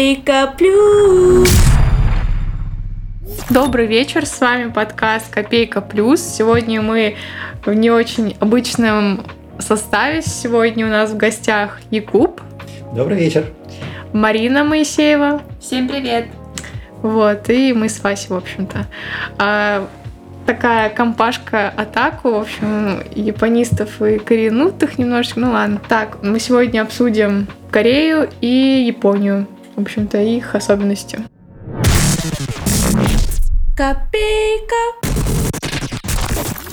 Копейка плюс. Добрый вечер, с вами подкаст Копейка Плюс. Сегодня мы в не очень обычном составе. Сегодня у нас в гостях Якуб. Добрый вечер. Марина Моисеева. Всем привет. Вот, и мы с Васей, в общем-то. А, такая компашка атаку, в общем, японистов и коренутых немножечко. Ну ладно. Так, мы сегодня обсудим Корею и Японию. В общем-то, их особенности. Копейка.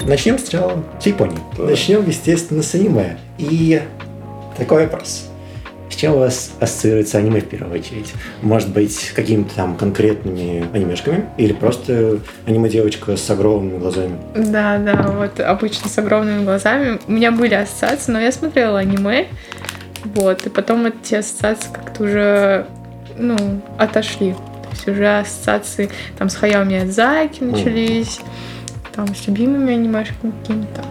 Начнем сначала с Японии. Начнем, естественно, с аниме. И такой вопрос. С чем у вас ассоциируется аниме в первую очередь? Может быть, какими-то там конкретными анимешками? Или просто аниме-девочка с огромными глазами? Да, да, вот обычно с огромными глазами. У меня были ассоциации, но я смотрела аниме. Вот, и потом эти ассоциации как-то уже, ну, отошли. То есть уже ассоциации там с Хаяо Миядзаки начались, там с любимыми анимешками какими-то.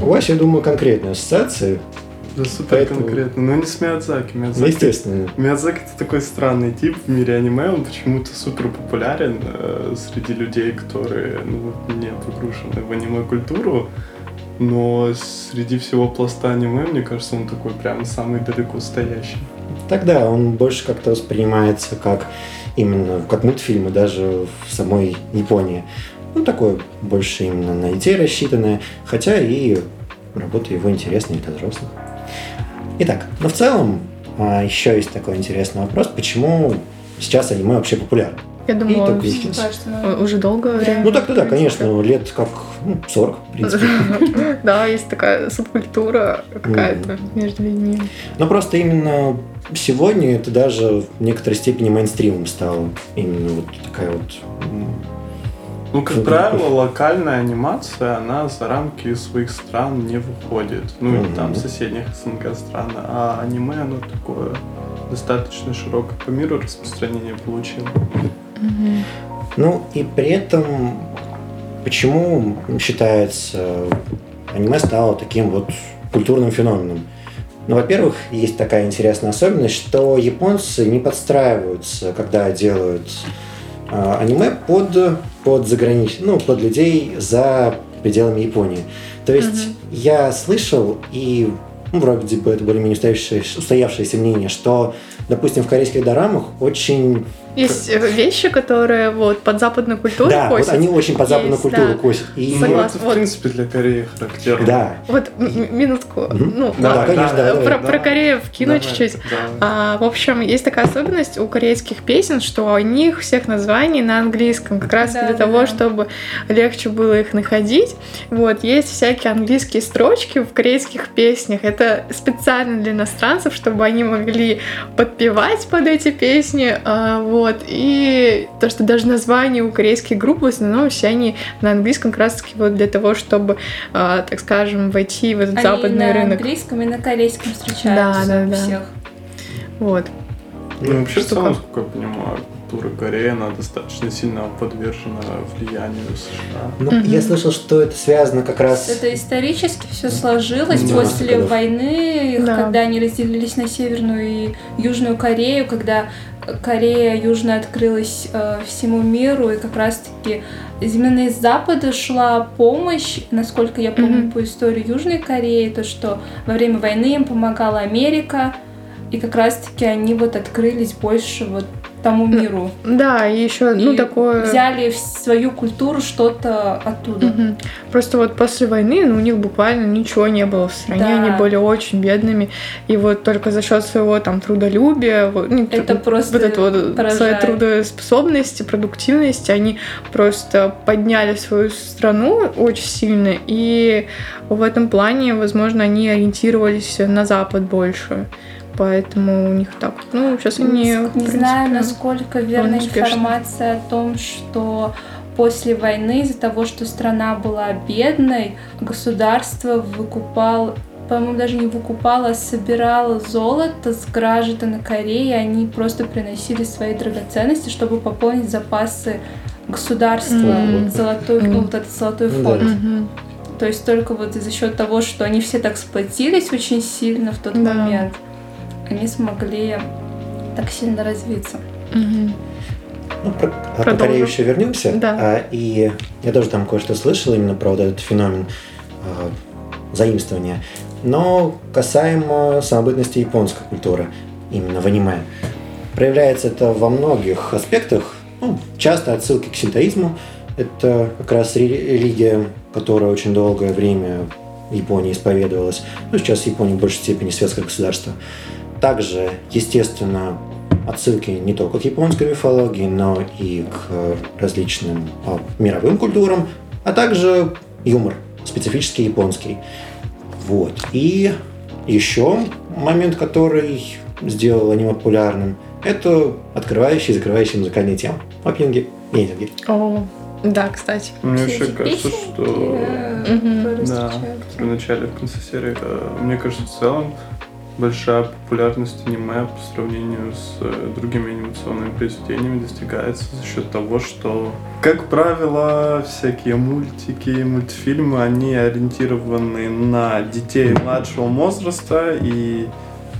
У вас, я думаю, конкретные ассоциации. Да супер Поэтому- конкретно. Но не с Миядзаки. Ну, Миядзаки, естественно. Миядзаки это такой странный тип в мире аниме, он почему-то супер популярен э, среди людей, которые ну, не погружены в аниме-культуру. Но среди всего пласта аниме, мне кажется, он такой прям самый далеко стоящий. Тогда он больше как-то воспринимается как именно как мультфильмы даже в самой Японии. Ну, такое больше именно на детей рассчитанное, хотя и работа его интересная для взрослых. Итак, но в целом а, еще есть такой интересный вопрос, почему сейчас аниме вообще популярно? Я думала, только сейчас. Кажется, ну, уже долгое время. Ну так-то да, конечно, лет как ну, 40, в принципе. Да, есть такая субкультура какая-то между людьми. Но просто именно сегодня это даже в некоторой степени мейнстримом стало. Именно вот такая вот... Ну, как Ну, правило, локальная анимация, она за рамки своих стран не выходит. Ну, или там соседних СНГ стран. А аниме, оно такое достаточно широкое по миру распространение получило. Ну и при этом, почему считается аниме стало таким вот культурным феноменом? Ну, во-первых, есть такая интересная особенность, что японцы не подстраиваются, когда делают а, аниме под, под заграничных, ну, под людей за пределами Японии. То есть Мгм. я слышал, и ну, вроде бы это более-менее устоявшееся, устоявшееся мнение, что, допустим, в корейских дорамах очень Есть э, вещи, которые вот под западную культуру да, вот косят. они очень под западную Есть, культуру да. косят. И Ну, это, в Вот. принципе, для Кореи характерно. да, Вот минутку. Мгм. Ну, Да, ладно, конечно, да, э, давай. про, про Корею вкину Давай, чуть-чуть. да. А, в общем, есть такая особенность у корейских песен, что у них всех названий на английском, как раз Да, для да, того, да. чтобы легче было их находить. Вот, есть всякие английские строчки в корейских песнях. Это специально для иностранцев, чтобы они могли подпевать под эти песни. а, вот, и то, что даже названия у корейских групп в основном все они на английском как раз таки вот для того, чтобы, а, так скажем, войти в этот Они западный на рынок. английском и на корейском встречаются Да, да, у да. всех. Вот. Ну, вообще, в Что целом, как я понимаю, культура Кореи, она достаточно сильно подвержена влиянию США. Ну, Мгм. я слышал, что это связано как раз... Это исторически все сложилось Да. после Годов. войны, Да. когда они разделились на Северную и Южную Корею, когда Корея Южная открылась э, всему миру, и как раз-таки именно из Запада шла помощь, насколько я помню Мгм. по истории Южной Кореи, то, что во время войны им помогала Америка, и как раз-таки они вот открылись больше вот тому миру. Да, и еще, ну, И такое... Взяли в свою культуру что-то оттуда. Мгм. Просто вот после войны ну, у них буквально ничего не было в стране, Да. они были очень бедными, и вот только за счет своего там трудолюбия, вот, ну, Это тру- просто вот это вот своей поражает. трудоспособности, продуктивности, они просто подняли свою страну очень сильно, и в этом плане, возможно, они ориентировались на Запад больше. Поэтому у них так. Ну, сейчас они. Не, принципе, знаю, насколько верна информация о том, что после войны из-за того, что страна была бедной, государство выкупало по-моему, даже не выкупало, а собирало золото с граждан Кореи. Они просто приносили свои драгоценности, чтобы пополнить запасы государства. Мгм. Золотой, ну, Мгм. вот этот золотой Ну фонд. Мгм. То есть только вот за счет того, что они все так сплотились очень сильно в тот Да. момент, они смогли так сильно развиться. Мгм. Ну, про, а по Продолжим. Корее еще вернемся. Да. А, и я тоже там кое-что слышал именно про вот этот феномен а, заимствования. Но касаемо самобытности японской культуры, именно в аниме. Проявляется это во многих аспектах. Ну, часто отсылки к синтоизму. Это как раз ре- религия, которая очень долгое время в Японии исповедовалась. Ну, сейчас Япония в большей степени светское государство. Также, естественно, отсылки не только к японской мифологии, но и к различным а, мировым культурам, а также юмор, специфический японский. Вот. И еще момент, который сделал аниме популярным, это открывающие и закрывающие музыкальные темы. Опенинги и эндинги. О, да, кстати. Мне Все вообще кажется, что... Да, в начале, в конце серии. э, Мне кажется, в целом большая популярность аниме по сравнению с э, другими анимационными произведениями достигается за счет того, что, как правило, всякие мультики, мультфильмы, они ориентированы на детей младшего возраста, и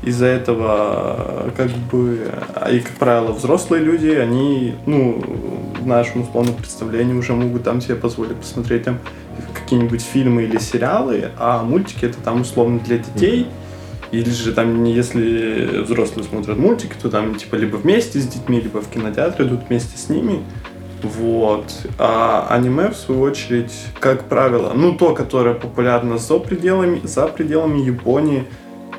из-за этого, э, как бы, а и, как правило, взрослые люди, они, ну, в нашем условном представлении уже могут там себе позволить посмотреть там какие-нибудь фильмы или сериалы, а мультики это там условно для детей. Или же там, если взрослые смотрят мультики, то там типа либо вместе с детьми, либо в кинотеатр идут вместе с ними. Вот. А аниме, в свою очередь, как правило, ну то, которое популярно за пределами, за пределами Японии,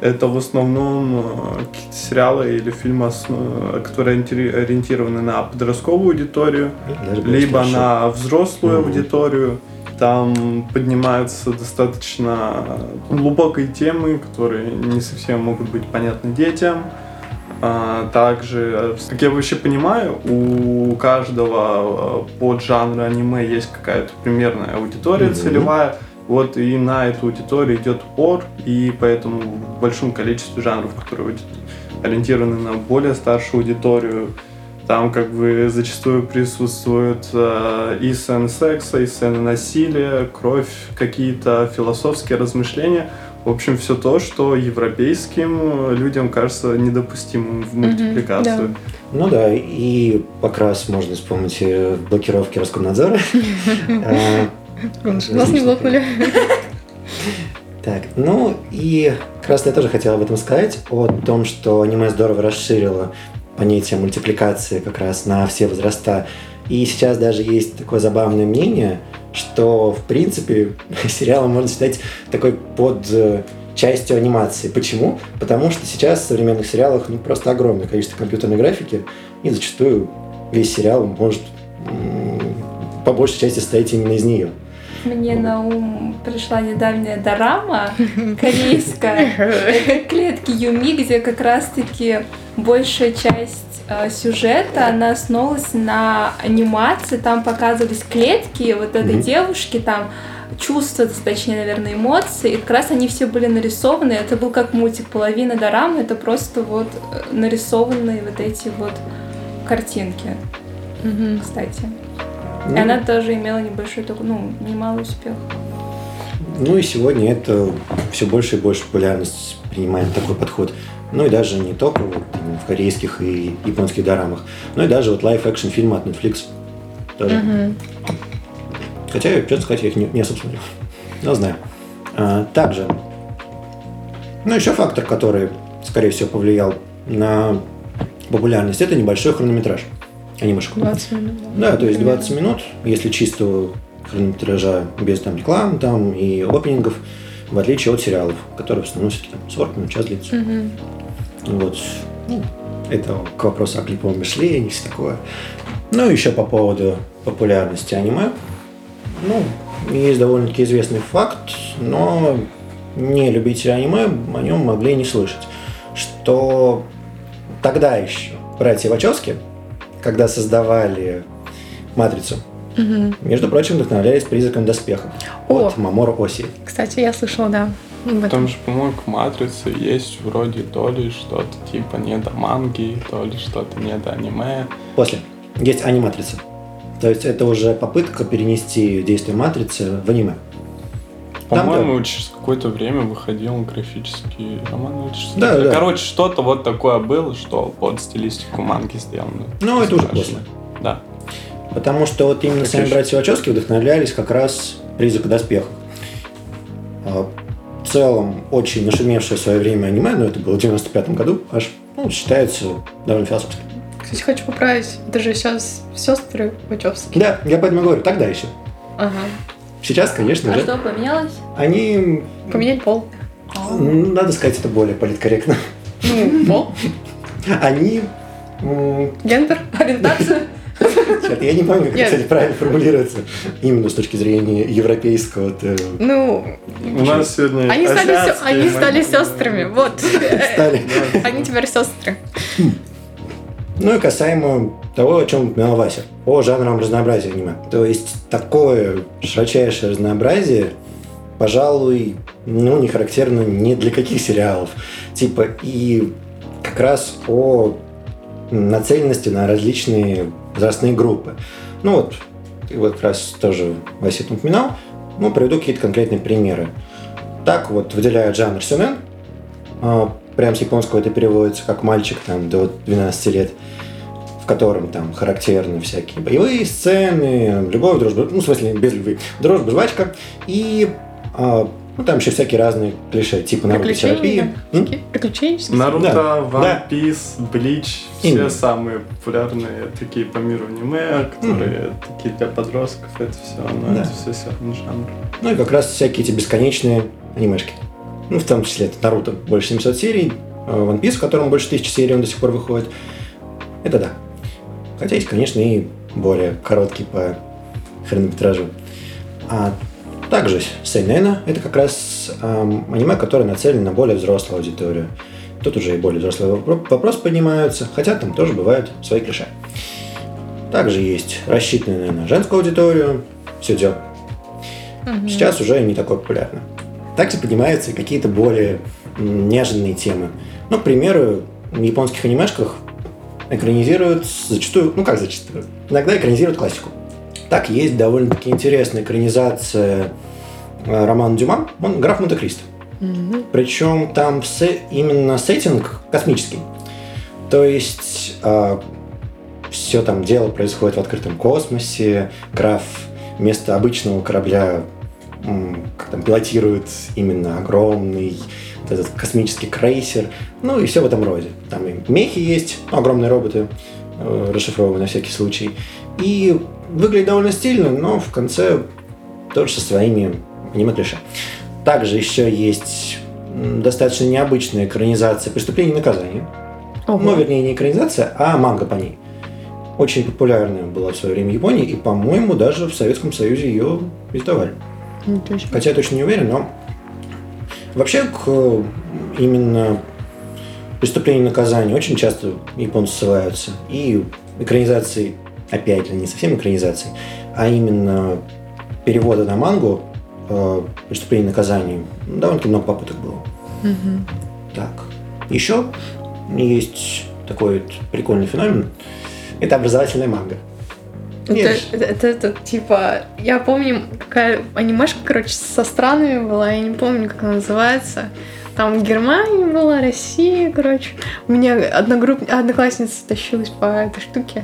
это в основном э, какие-то сериалы или фильмы, основ- которые ориенти- ориентированы на подростковую аудиторию, Даже либо на взрослую Мгм. аудиторию. Там поднимаются достаточно глубокие темы, которые не совсем могут быть понятны детям. А, Также, э, как я вообще понимаю, у каждого э, поджанра аниме есть какая-то примерная аудитория Мгм. целевая. Вот и на эту аудиторию идет упор, и поэтому в большом количестве жанров, которые ориентированы на более старшую аудиторию, там как бы зачастую присутствуют э, и сцены секса, и сцены насилия, кровь, какие-то философские размышления. В общем, все то, что европейским э, людям кажется недопустимым в мультипликацию. Ну да, и как раз можно вспомнить э, блокировки Роскомнадзора. Нас не блокнули. Так, ну и как раз я тоже хотел об этом сказать, о том, что аниме здорово расширило понятие мультипликации как раз на все возраста. И сейчас даже есть такое забавное мнение, что, в принципе, сериал можно считать такой под э, частью анимации. Почему? Потому что сейчас в современных сериалах ну, просто огромное количество компьютерной графики, и зачастую весь сериал может по большей части состоять именно из нее. Мне на ум пришла недавняя дорама корейская. Это клетки Юми, где как раз-таки большая часть э, сюжета, она основывалась на анимации. Там показывались клетки вот этой Мгм. девушки, там чувства, точнее, наверное, эмоции. И как раз они все были нарисованы. Это был как мультик. Половина дорамы это просто вот э, нарисованные вот эти вот картинки, Мгм. кстати. Ну, И она тоже имела небольшой, ну, немалый успех. Ну и сегодня это все больше и больше популярность принимает такой подход. Ну и даже не только вот в корейских и японских дорамах, но и даже вот live-action фильмы от Netflix. Тоже. Мгм. Хотя, честно сказать, я их не, не особо смотрю. Но знаю. А, также, ну еще фактор, который, скорее всего, повлиял на популярность, это небольшой хронометраж анимешек. 20 минут. Да, то есть Примерно. 20 минут, если чистого хронометража без там реклам там и опенингов, в отличие от сериалов, которые в основном все-таки там 40 минут, час длится. Мгм. Вот. Ну, это к вопросу о клиповом мышлении, все такое. Ну, еще по поводу популярности аниме. Ну, есть довольно-таки известный факт, но не любители аниме о нем могли не слышать, что тогда еще братья Вачовски, когда создавали «Матрицу», Мгм. между прочим, вдохновлялись призраком доспеха О. от Мамора Оси. Кстати, я слышала, да. Там же, по-моему, к матрице есть вроде то ли что-то типа не до манги, то ли что-то не до аниме. После. Есть аниматрица. То есть это уже попытка перенести действие матрицы в аниме. По-моему, через какое-то время выходил графический роман. Да, да. Короче, что-то вот такое было, что под стилистику манги сделано. Ну, это уже поздно. Да. Потому что вот именно сами ж- братья Вачовски вдохновлялись как раз «Призрак в доспехах». А, В целом, очень нашумевшее в свое время аниме, но это было в 95 году, аж ну, считается довольно философским. Кстати, хочу поправить. Это же сейчас сестры Вачовски. Да, я поэтому говорю, тогда еще. Ага. Сейчас, конечно А же, что, поменялось? они, Поменять пол. надо сказать, это более политкорректно, Ну, пол. они, Гендер. Ориентацию? Чёрт, я не помню, как, Нет. кстати, правильно формулируется именно с точки зрения европейского. э, Ну, У нас сегодня они стали, они стали сестрами. Вот. стали. Они теперь сестры. Ну и касаемо того, о чем упоминал Вася, о жанровом разнообразии аниме. То есть такое широчайшее разнообразие, пожалуй, ну, не характерно ни для каких сериалов. Типа и как раз о нацеленности на различные возрастные группы. Ну вот, и вот как раз тоже Вася это упоминал, ну, приведу какие-то конкретные примеры. Так вот выделяют жанр сюнен, а, прям с японского это переводится как мальчик там до 12 лет, в котором там характерны всякие боевые сцены, любовь, дружба, ну, в смысле, без любви, дружба, жвачка, и а, ну, там еще всякие разные клише, типа Наруто терапии. М? Такие Приключенческие. Наруто, Да, One да. Piece, Bleach, Именно. все самые популярные такие по миру аниме, которые такие для подростков, это все, но Да. это все все равно жанр. Ну и как раз всякие эти бесконечные анимешки. Ну, в том числе это Наруто больше 700 серий, а One Piece, в котором больше 1000 серий, он до сих пор выходит. Это да. Хотя есть, конечно, и более короткий по хронометражу. А также Сейнена – это как раз ам, аниме, которое нацелено на более взрослую аудиторию. Тут уже и более взрослые вопро- вопросы поднимаются, хотя там тоже бывают свои клише. Также есть рассчитанные на женскую аудиторию, сюдзё, Мгм. сейчас уже не такое популярно. Также поднимаются какие-то более м, неожиданные темы. Ну, к примеру, в японских анимешках экранизируют зачастую, ну как зачастую, иногда экранизируют классику. Так есть довольно-таки интересная экранизация э, романа Дюма, он «Граф Монте-Кристо». Мгм. Причем там се- именно сеттинг космический. То есть все там дело происходит в открытом космосе. Граф вместо обычного корабля как там пилотирует именно огромный вот этот космический крейсер. Ну и все в этом роде. Там и мехи есть, огромные роботы, э, расшифрованы на всякий случай. И выглядит довольно стильно, но в конце тоже со своими аниме-клише. Также еще есть достаточно необычная экранизация «Преступление и наказание». Ого. Ну, вернее, не экранизация, а манга по ней. Очень популярная была в свое время в Японии, и, по-моему, даже в Советском Союзе ее издавали. Себе. Хотя я точно не уверен, но... Вообще, к именно преступлению и наказанию очень часто японцы ссылаются. И экранизации, опять же, не совсем экранизации, а именно перевода на мангу э, преступление и наказание. Ну, Довольно-таки много попыток было. Мгм. Так. Еще есть такой вот прикольный феномен. Это образовательная манга. Это, это, это- это, типа, я помню, какая анимешка, короче, со странами была, я не помню, как она называется. Там Германия была, Россия, короче. У меня одногрупп... одноклассница тащилась по этой штуке.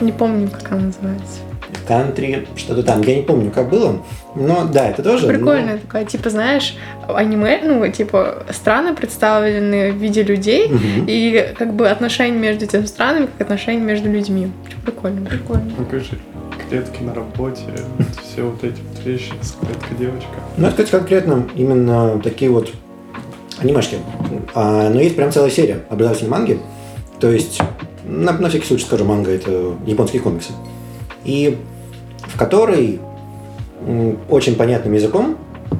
Не помню, как она называется. Кантри, что-то там. Я не помню, как было. Но да, это тоже. но- Прикольная такая, типа, знаешь, аниме, ну, типа, страны представлены в виде людей, Мгм. и как бы отношения между этими странами, как отношения между людьми. Прикольно, прикольно. Ну, клетки на работе, вот все вот эти вот вещи, клетка девочка. Ну, это, кстати, конкретно именно такие вот анимешки. А, но есть прям целая серия образовательной манги. То есть, на, на всякий случай скажу, манга это японские комиксы. И в которой очень понятным языком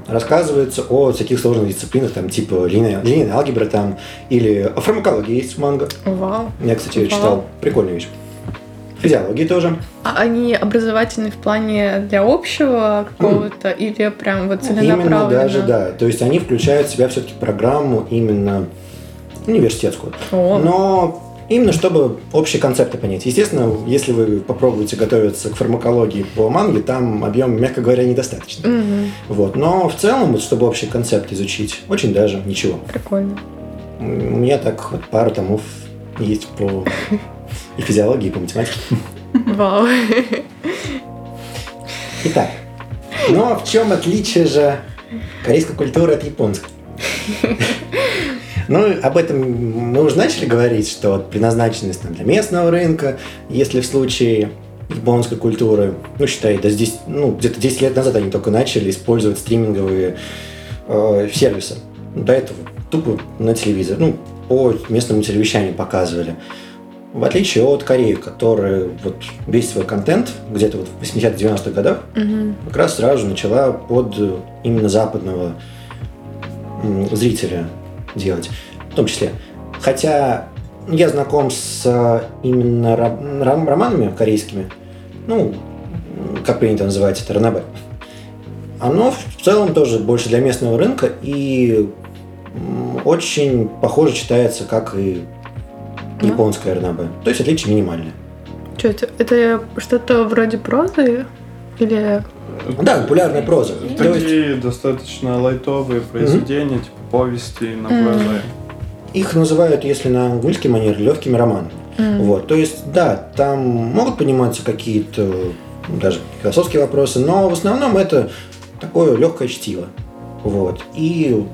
рассказывается о таких сложных дисциплинах, там, типа линейная, линейная алгебра, там, или о фармакологии есть манга. Вау. Я, кстати, Вау. читал. Прикольная вещь. Физиологии тоже. А они образовательные в плане для общего какого-то или прям вот целенаправленно? Именно даже, да. То есть они включают в себя все-таки программу именно университетскую. О, Но Именно чтобы общие концепты понять. Естественно, если вы попробуете готовиться к фармакологии по манге, там объем, мягко говоря, недостаточно. Мгм. Вот. Но в целом, вот, чтобы общий концепт изучить, очень даже ничего. Прикольно. У меня так вот пару томов есть по и физиологии, и по математике. Вау. Итак, но в чем отличие же корейской культуры от японской? Ну, об этом мы уже начали говорить, что предназначенность там, для местного рынка, если в случае японской культуры, ну, считай, да здесь, ну, где-то 10 лет назад они только начали использовать стриминговые э, сервисы. До этого тупо на телевизор, ну, по местному телевещанию показывали. В отличие от Кореи, которая вот весь свой контент где-то вот в 80-90-х годах Мгм. как раз сразу начала под именно западного зрителя делать, в том числе. Хотя я знаком с э, именно ром- романами корейскими, ну, как принято называть это, ранобэ. Оно в целом тоже больше для местного рынка и очень похоже читается, как и Да. японское ранобэ. То есть отличие минимальное. Что это? Это что-то вроде прозы? Или... Да, популярная проза. То есть Такие достаточно лайтовые произведения, типа повести, новеллы. их называют, если на английский манер, легкими романами. М. Вот, то есть, да, там могут подниматься какие-то ну, даже философские вопросы, но в основном это такое легкое чтиво. Вот. И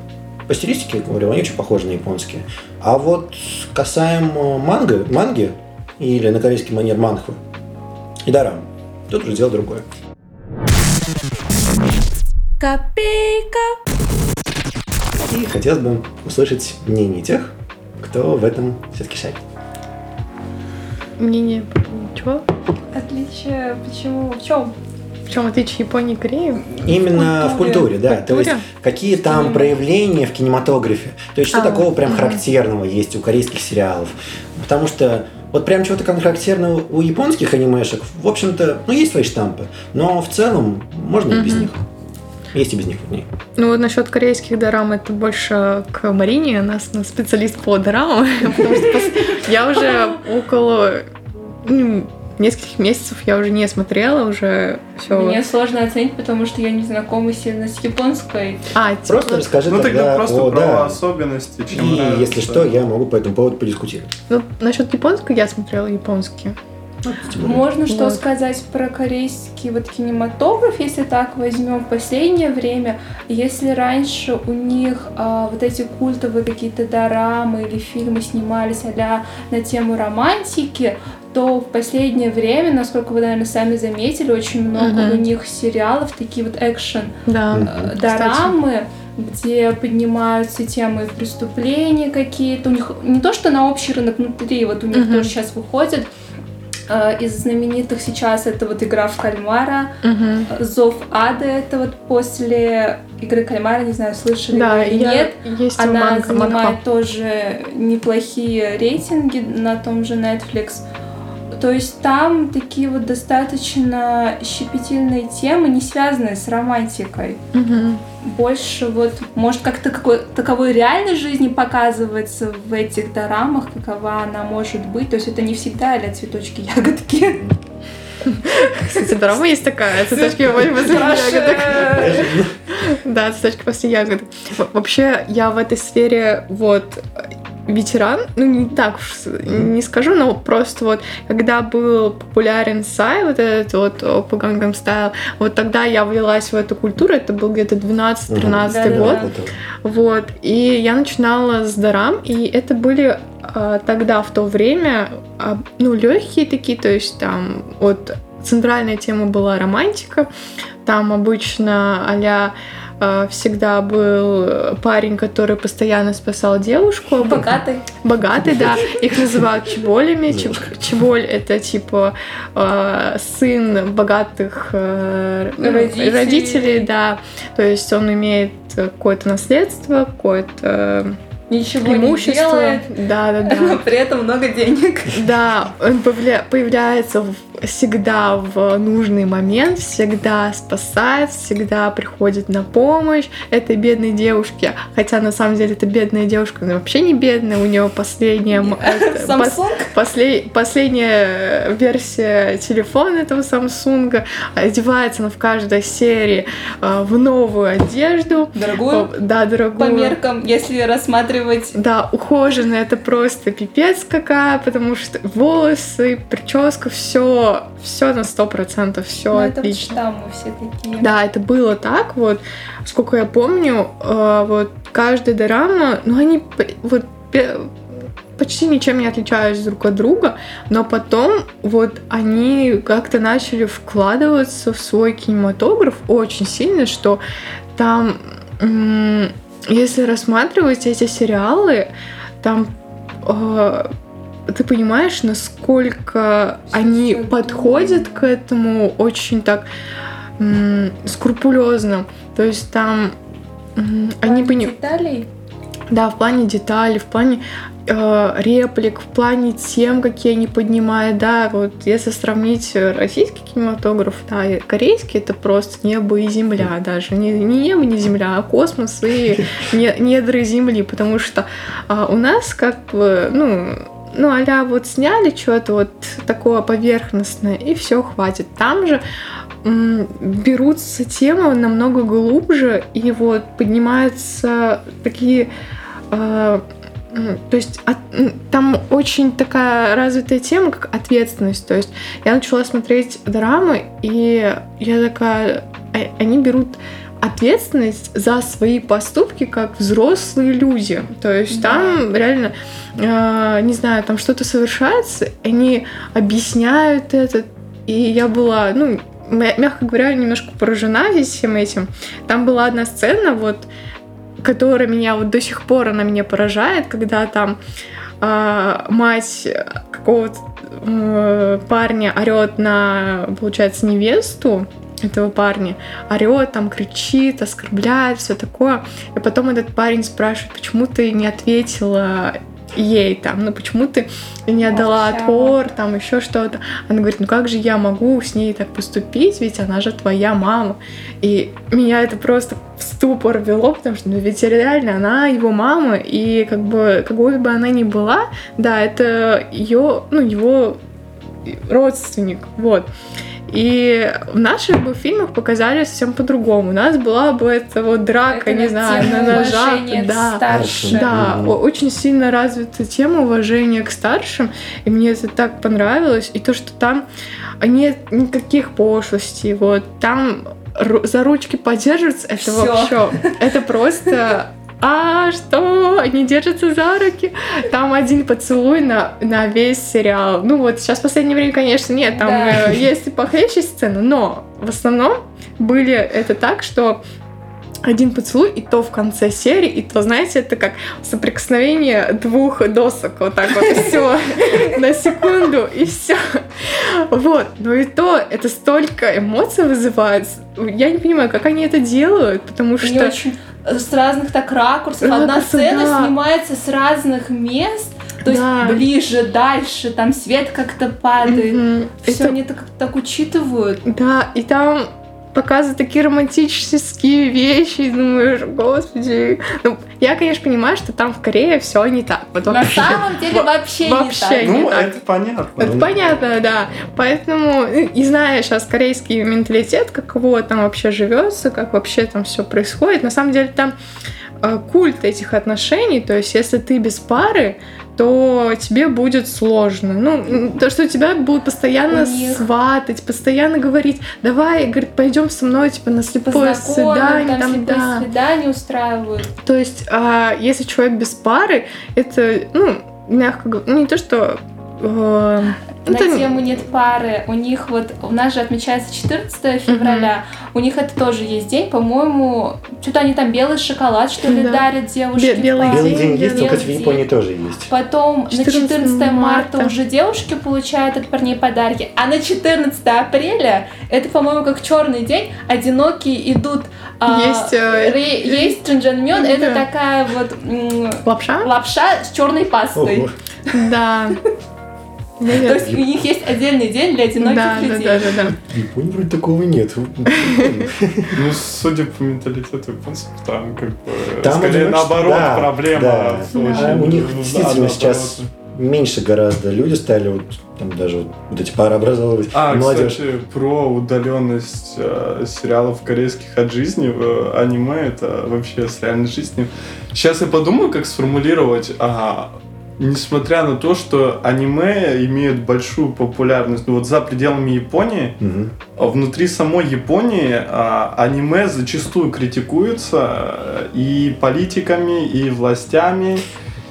по стилистике, говорю, они очень похожи на японские. А вот касаемо манго, манги, или на корейский манер манхвы, и дарам, тут уже дело другое. Копейка. И хотелось бы услышать мнение тех, кто в этом все-таки шарит. Мнение по поводу чего? Отличие почему? В чем? В чем отличие Японии и Кореи? Именно в культуре. культуре, да. То есть Культуре? какие там проявления в кинематографе. То есть что А, такого прям мгм. характерного есть у корейских сериалов. Потому что вот прям чего-то как характерного у японских анимешек, в общем-то, ну есть свои штампы. Но в целом можно и без них. Есть и без них. не. Ну вот насчет корейских дорам это больше к Марине, она с- ну, специалист по дорамам, потому что пос- я уже около ну, нескольких месяцев я уже не смотрела, уже все. Мне сложно оценить, потому что я не знакома сильно с японской. А, типа, Просто расскажи Ну тогда тогда просто о, про да. особенности, чем И нравится. если что, я могу по этому поводу подискутировать. ну насчет японского я смотрела японский. Можно что Вот. сказать про корейский вот кинематограф, если так возьмем в последнее время. Если раньше у них а, вот эти культовые какие-то дорамы или фильмы снимались а на тему романтики, то в последнее время, насколько вы, наверное, сами заметили, очень много Мгм. у них сериалов, такие вот экшен Да. Э, дорамы, где поднимаются темы преступления какие-то. У них не то, что на общий рынок внутри, вот у них Мгм. тоже сейчас выходит. Э, Из знаменитых сейчас это вот игра в кальмара, Мгм. Зов ада это вот после игры кальмара, не знаю, слышали Да, вы или я- нет. есть Она манга, занимает манхва. тоже неплохие рейтинги на том же Netflix. То есть там такие вот достаточно щепетильные темы, не связанные с романтикой. Мгм. Больше вот, может, как-то какой, таковой реальной жизни показывается в этих дорамах, какова она может быть. То есть это не всегда для цветочки ягодки. Кстати, дорама есть такая, цветочки после ягодок. Да, цветочки после ягодок. Во- Вообще, я в этой сфере вот ветеран, ну не так уж не скажу, но просто вот когда был популярен Сай, вот этот вот по Gangnam Style, вот тогда я влилась в эту культуру, это был где-то 12-13 Мгм. год, Да-да-да. вот, и я начинала с дарам, и это были а, тогда, в то время, а, ну, легкие такие, то есть там вот центральная тема была романтика, там обычно а всегда был парень, который постоянно спасал девушку. Богатый. Богатый, да. Их называют чеболями. Чеболь это типа э, сын богатых э, Родителей. родителей, да. То есть он имеет какое-то наследство, какое-то ничего не имущество. делает, Да, да, да. но при этом много денег. Да, он появля- появляется всегда в нужный момент, всегда спасает, всегда приходит на помощь этой бедной девушке. Хотя на самом деле эта бедная девушка она вообще не бедная, у нее последняя это, пос- Samsung После- последняя версия телефона этого Samsung одевается она в каждой серии э, в новую одежду. дорогую Да, дорогую. по меркам, если рассматривать Да, ухоженная это просто пипец какая, потому что волосы, прическа, все, все на сто процентов, все Ну, это отлично. там мы все такие. Да, это было так, вот, сколько я помню, э, вот каждая дорама, ну они вот почти ничем не отличаются друг от друга, но потом вот они как-то начали вкладываться в свой кинематограф очень сильно, что там, если рассматривать эти сериалы, там э, ты понимаешь, насколько они подходят к этому очень так скрупулезно. То есть там они Плане пони- деталей. Да, в плане деталей, в плане э, реплик, в плане тем, какие они поднимают, да, вот если сравнить российский кинематограф, да, и корейский, это просто небо и земля даже, не, не небо, не земля, а космос и не- недры земли, потому что а, у нас как бы, ну, ну, а вот сняли что-то вот такое поверхностное, и все, хватит. Там же берутся темы намного глубже, и вот поднимаются такие... э, м, то есть от- там очень такая развитая тема, как ответственность. То есть я начала смотреть драмы, и я такая... а- Они берут ответственность за свои поступки как взрослые люди. То есть Да. там реально, э, не знаю, там что-то совершается, они объясняют это. И я была, ну, мя- мягко говоря, немножко поражена всем этим. Там была одна сцена, вот, которая меня вот до сих пор она меня поражает, когда там а, мать какого-то э, парня орет на, получается, невесту этого парня, орет, там кричит, оскорбляет, все такое. И потом этот парень спрашивает, почему ты не ответила ей там, ну почему ты не отдала Молчала. отпор, там еще что-то. Она говорит, ну как же я могу с ней так поступить, ведь она же твоя мама. И меня это просто в ступор вело, потому что ну, ведь реально она его мама, и как бы какой бы она ни была, да, это ее, ну, его родственник, вот. И в наших бы фильмах показали совсем по-другому. У нас была бы это вот драка, Это не на знаю, на ножах. Да, да, очень сильно развита тема уважения к старшим, и мне это так понравилось. И то, что там нет никаких пошлостей, вот там за ручки поддерживаются, это Всё. вообще, это просто а что? Они держатся за руки. Там один поцелуй на, на весь сериал. Ну вот сейчас в последнее время, конечно, нет, там Да. э, есть и похлеще сцены, но в основном были это так, что один поцелуй, и то в конце серии, и то, знаете, это как соприкосновение двух досок, вот так вот, все, на секунду, и все. Вот, но и то, это столько эмоций вызывает. Я не понимаю, как они это делают, потому что... очень э, с разных так ракурсов. Одна Ракурсы, сцена да. снимается с разных мест, то Да. есть ближе, дальше, там свет как-то падает. Мгм. Все Это- они так, так учитывают. Да, и там показывают такие романтические вещи, и думаешь, господи. Ну, я, конечно, понимаю, что там в Корее все не так. Вот На вообще. самом деле Во- вообще, вообще не так. не Ну, так. это понятно. Это понятно, да. Поэтому, ну, и зная сейчас корейский менталитет, как его там вообще живется, как вообще там все происходит, на самом деле там э, культ этих отношений, то есть если ты без пары, то тебе будет сложно. Ну, то, что тебя будут постоянно них- сватать, постоянно говорить, давай, говорит, пойдем со мной, типа, на слепое свидание, там, там, слепые да. свидания устраивают. То есть, а, если человек без пары, это, ну, мягко говоря, ну, не то, что... э, На это- тему нет пары. У них вот, у нас же отмечается 14 февраля. У них это тоже есть день, по-моему, Что-то они там белый шоколад, что ли, Да. дарят девушке. Бе- белый Белый день, есть, белый только в день. Японии тоже есть. Потом на 14 14 марта марта. уже девушки получают от парней подарки, а на 14 апреля, это, по-моему, как черный день, одинокие идут а, Есть, э, ре- есть тринджанмён, это да. такая вот Лапша? лапша с черной пастой. Ого. Да. То есть у них есть отдельный день для одиноких Да, да, людей. да, да, да. В Японии вроде такого нет. Ну, судя по менталитету японцев, там как бы Там скорее наоборот да, проблема. да. А у них действительно сейчас меньше гораздо люди стали, вот там даже вот, вот эти пары образовывать. А, молодежь. кстати, про удаленность э, сериалов корейских от жизни в э, аниме, это вообще с реальной жизнью. Сейчас я подумаю, как сформулировать. А, несмотря на то, что аниме имеют большую популярность, ну вот за пределами Японии, а Внутри самой Японии а, аниме зачастую критикуются э, и политиками, и властями,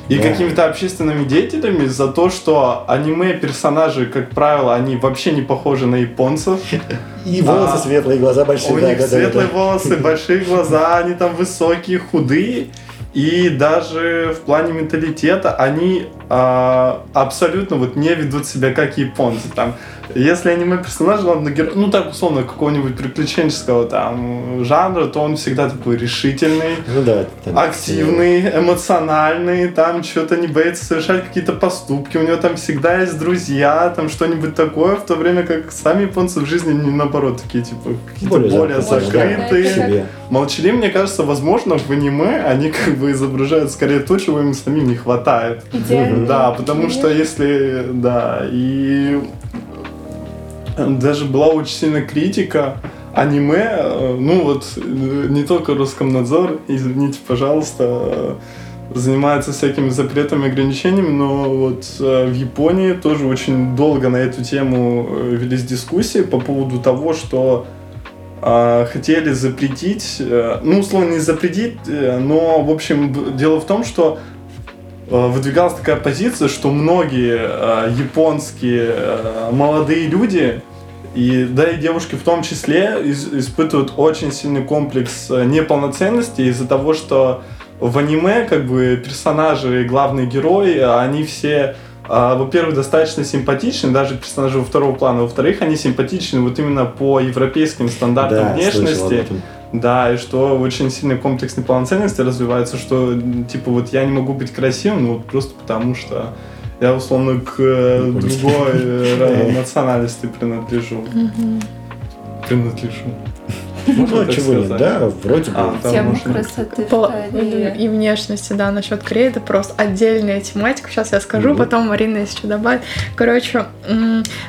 и Да. какими-то общественными деятелями за то, что аниме-персонажи, как правило, они вообще не похожи на японцев. И волосы А, светлые, глаза большие. У да, них да, светлые да. волосы, большие глаза, они там высокие, худые. И даже в плане менталитета они а, абсолютно вот не ведут себя как японцы. Там, если аниме персонаж, главный герой, ну так условно какого-нибудь приключенческого там жанра, то он всегда такой решительный, Ну да. там, активный, эмоциональный, там что-то не боится совершать какие-то поступки, у него там всегда есть друзья, там что-нибудь такое, в то время как сами японцы в жизни не наоборот такие типа какие-то Более более, закрытые. Молчаливые, мне кажется, возможно, в аниме они как бы изображают скорее то, чего им самим не хватает. Да, потому что если, да, и даже была очень сильная критика аниме, э, ну вот э, не только Роскомнадзор, извините, пожалуйста, э, занимается всякими запретами, ограничениями, но вот в Японии тоже очень долго на эту тему велись дискуссии по поводу того, что хотели запретить, ну, условно, не запретить, но, в общем, дело в том, что выдвигалась такая позиция, что многие э, японские э, молодые люди, и да и девушки в том числе, из- испытывают очень сильный комплекс э, неполноценности из-за того, что в аниме как бы персонажи и главные герои, э, они все во-первых, достаточно симпатичны, даже персонажи во второго плана. Во-вторых, они симпатичны вот именно по европейским стандартам Да, внешности. Да, и что очень сильный комплекс неполноценности развивается, что типа вот я не могу быть красивым, ну вот просто потому что я условно к э, другой э, национальности принадлежу. Принадлежу. Ну, Можно так чего нет, да, вроде бы. А, Тема можно- красоты По-. И внешности, да, насчет Кореи, это просто отдельная тематика. Сейчас я скажу, Мгм. потом Марина еще добавит. Короче,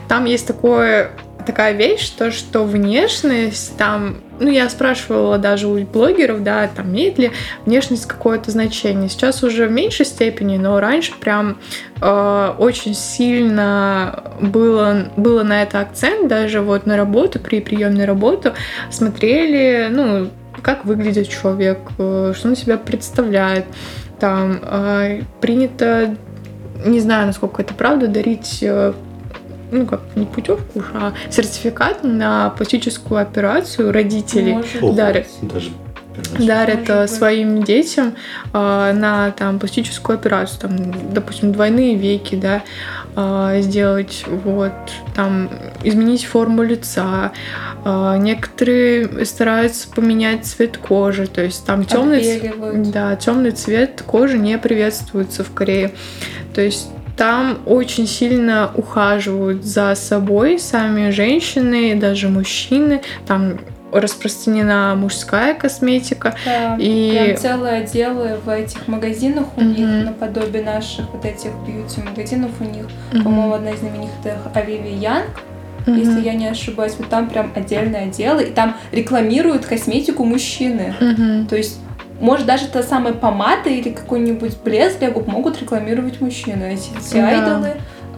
там есть такое такая вещь, то, что внешность там, ну, я спрашивала даже у блогеров, да, там, имеет ли внешность какое-то значение. Сейчас уже в меньшей степени, но раньше прям э, очень сильно было, было на это акцент, даже вот на работу, при приеме работу смотрели, ну, как выглядит человек, э, что он себя представляет. Там э, принято, не знаю, насколько это правда, дарить э, ну как не путевку, уж, а сертификат на пластическую операцию родителей Может дарят. Даже дарят Может э, быть. своим детям э, на там пластическую операцию, там, допустим, двойные веки, да, э, сделать, вот, там, изменить форму лица. Э, некоторые стараются поменять цвет кожи, то есть там темный, да, темный цвет кожи не приветствуется в Корее. То есть там очень сильно ухаживают за собой сами женщины, даже мужчины. Там распространена мужская косметика. Да, И- прям целые отделы в этих магазинах у них, Мгм. наподобие наших вот этих бьюти-магазинов у них. Мгм. По-моему, одна из знаменитых Авиви Янг, Мгм. если я не ошибаюсь. Вот там прям отдельные отделы, и там рекламируют косметику мужчины. Мгм. То есть, может, даже та самая помада или какой-нибудь блеск для губ могут рекламировать мужчины. Эти все Да. айдолы,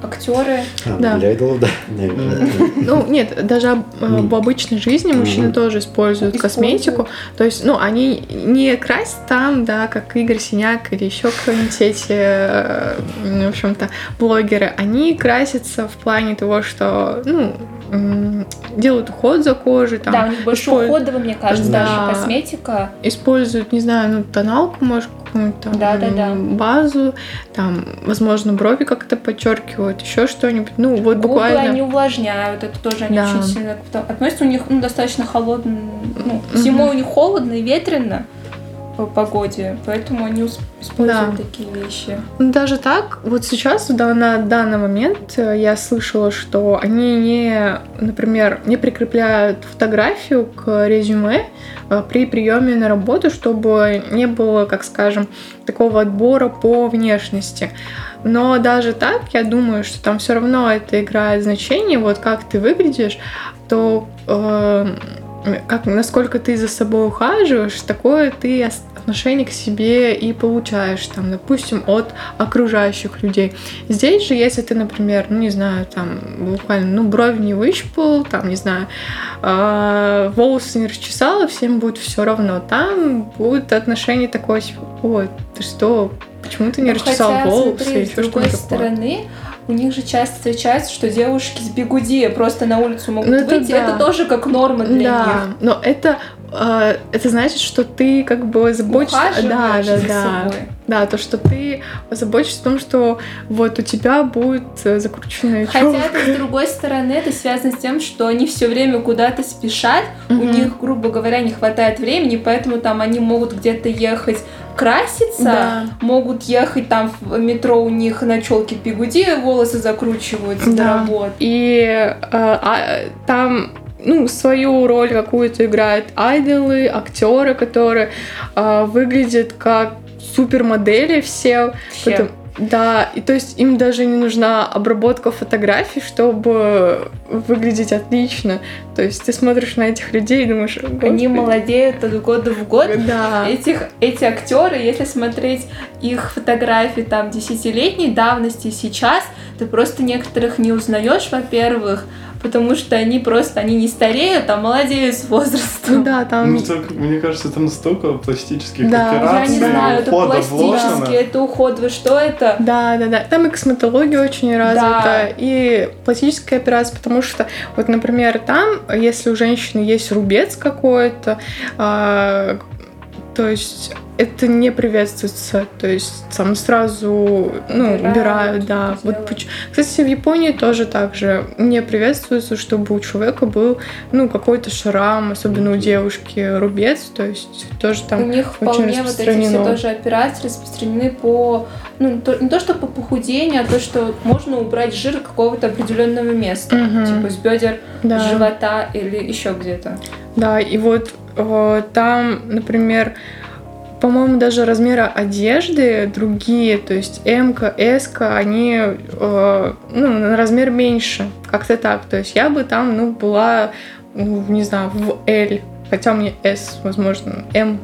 актеры. А, Да. Для идолов, да, наверное. Ну, нет, даже э, в обычной жизни мужчины тоже используют косметику. То есть, ну, они не красят там, да, как Игорь Синяк или еще кто-нибудь эти, э, в общем-то, блогеры. Они красятся в плане того, что, ну, делают уход за кожей, там, да, у них больше использ- уходовая, мне кажется, Да. даже косметика. используют, не знаю, ну, тоналку, может, какую-нибудь там Да-да-да. базу, там, возможно, брови как-то подчеркивают, еще что-нибудь. Ну, вот Губы буквально. они увлажняют, это тоже они Да. очень сильно относятся. У них ну, достаточно холодно, ну, зимой у них холодно и ветрено по погоде, поэтому они используют Да. такие вещи. Ну, Даже так, вот сейчас, да, на данный момент э, я слышала, что они не, например, не прикрепляют фотографию к резюме э, при приеме на работу, чтобы не было, как скажем, такого отбора по внешности. Но даже так, я думаю, что там все равно это играет значение, вот как ты выглядишь, то э, как, насколько ты за собой ухаживаешь, такое ты отношение к себе и получаешь, там, допустим, от окружающих людей. Здесь же, если ты, например, ну, не знаю, там, буквально, ну, бровь не выщипал, там, не знаю, а, волосы не расчесала, всем будет все равно. Там будет отношение такое, типа, ой, ты что, почему ты не Ну, расчесал Хотя, волосы, смотри, еще что-нибудь такое. У них же часто встречается, что девушки с бигуди просто на улицу могут Ну, это выйти. да. Это тоже как норма для да, них. но это, это значит, что ты как бы заботишься... Да, да, да. собой. Да, то, что ты заботишься о том, что вот у тебя будет э, закрученная Хотя челка. это, с другой стороны, это связано с тем, что они все время куда-то спешат, у Мгм. них, грубо говоря, не хватает времени, поэтому там они могут где-то ехать краситься, Да. могут ехать там в метро у них на челке пигуди, волосы закручиваются до Да. работы. И э, а, там ну, свою роль какую-то играют айдолы, актеры, которые э, выглядят как супермодели все. Все. Потом- да, и то есть им даже не нужна обработка фотографий, чтобы выглядеть отлично. То есть ты смотришь на этих людей и думаешь, Они «Господи». молодеют от года в год. Да. Этих, эти актеры, если смотреть их фотографии там десятилетней давности сейчас, ты просто некоторых не узнаешь, во-первых, потому что они просто, они не стареют, а молодеют с возрастом. Да, там Ну, так, мне кажется, там столько пластических Да, я Я операций, не знаю, это ухода пластически, вложено. это уход, вы что это? Да, да, да. Там и косметология очень развита, Да. и пластическая операция, потому что, вот, например, там, если у женщины есть рубец какой-то, а, то есть это не приветствуется, то есть там сразу ну, Убирают, убирают, да. что-то Вот, делают. кстати, в Японии тоже так же не приветствуется, чтобы у человека был ну какой-то шрам, особенно у девушки рубец, то есть тоже У там них очень вполне вот эти все тоже операции распространены по, ну, то- не то, что по похудению, а то, что можно убрать жир какого-то определенного места, Мгм. типа с бедер, Да. с живота или еще где-то. Да, и вот там, например, по-моему, даже размера одежды другие, то есть М, С, они э, ну, на размер меньше, как-то так. То есть я бы там, ну, была, ну, не знаю, в L, хотя меня S, возможно, М,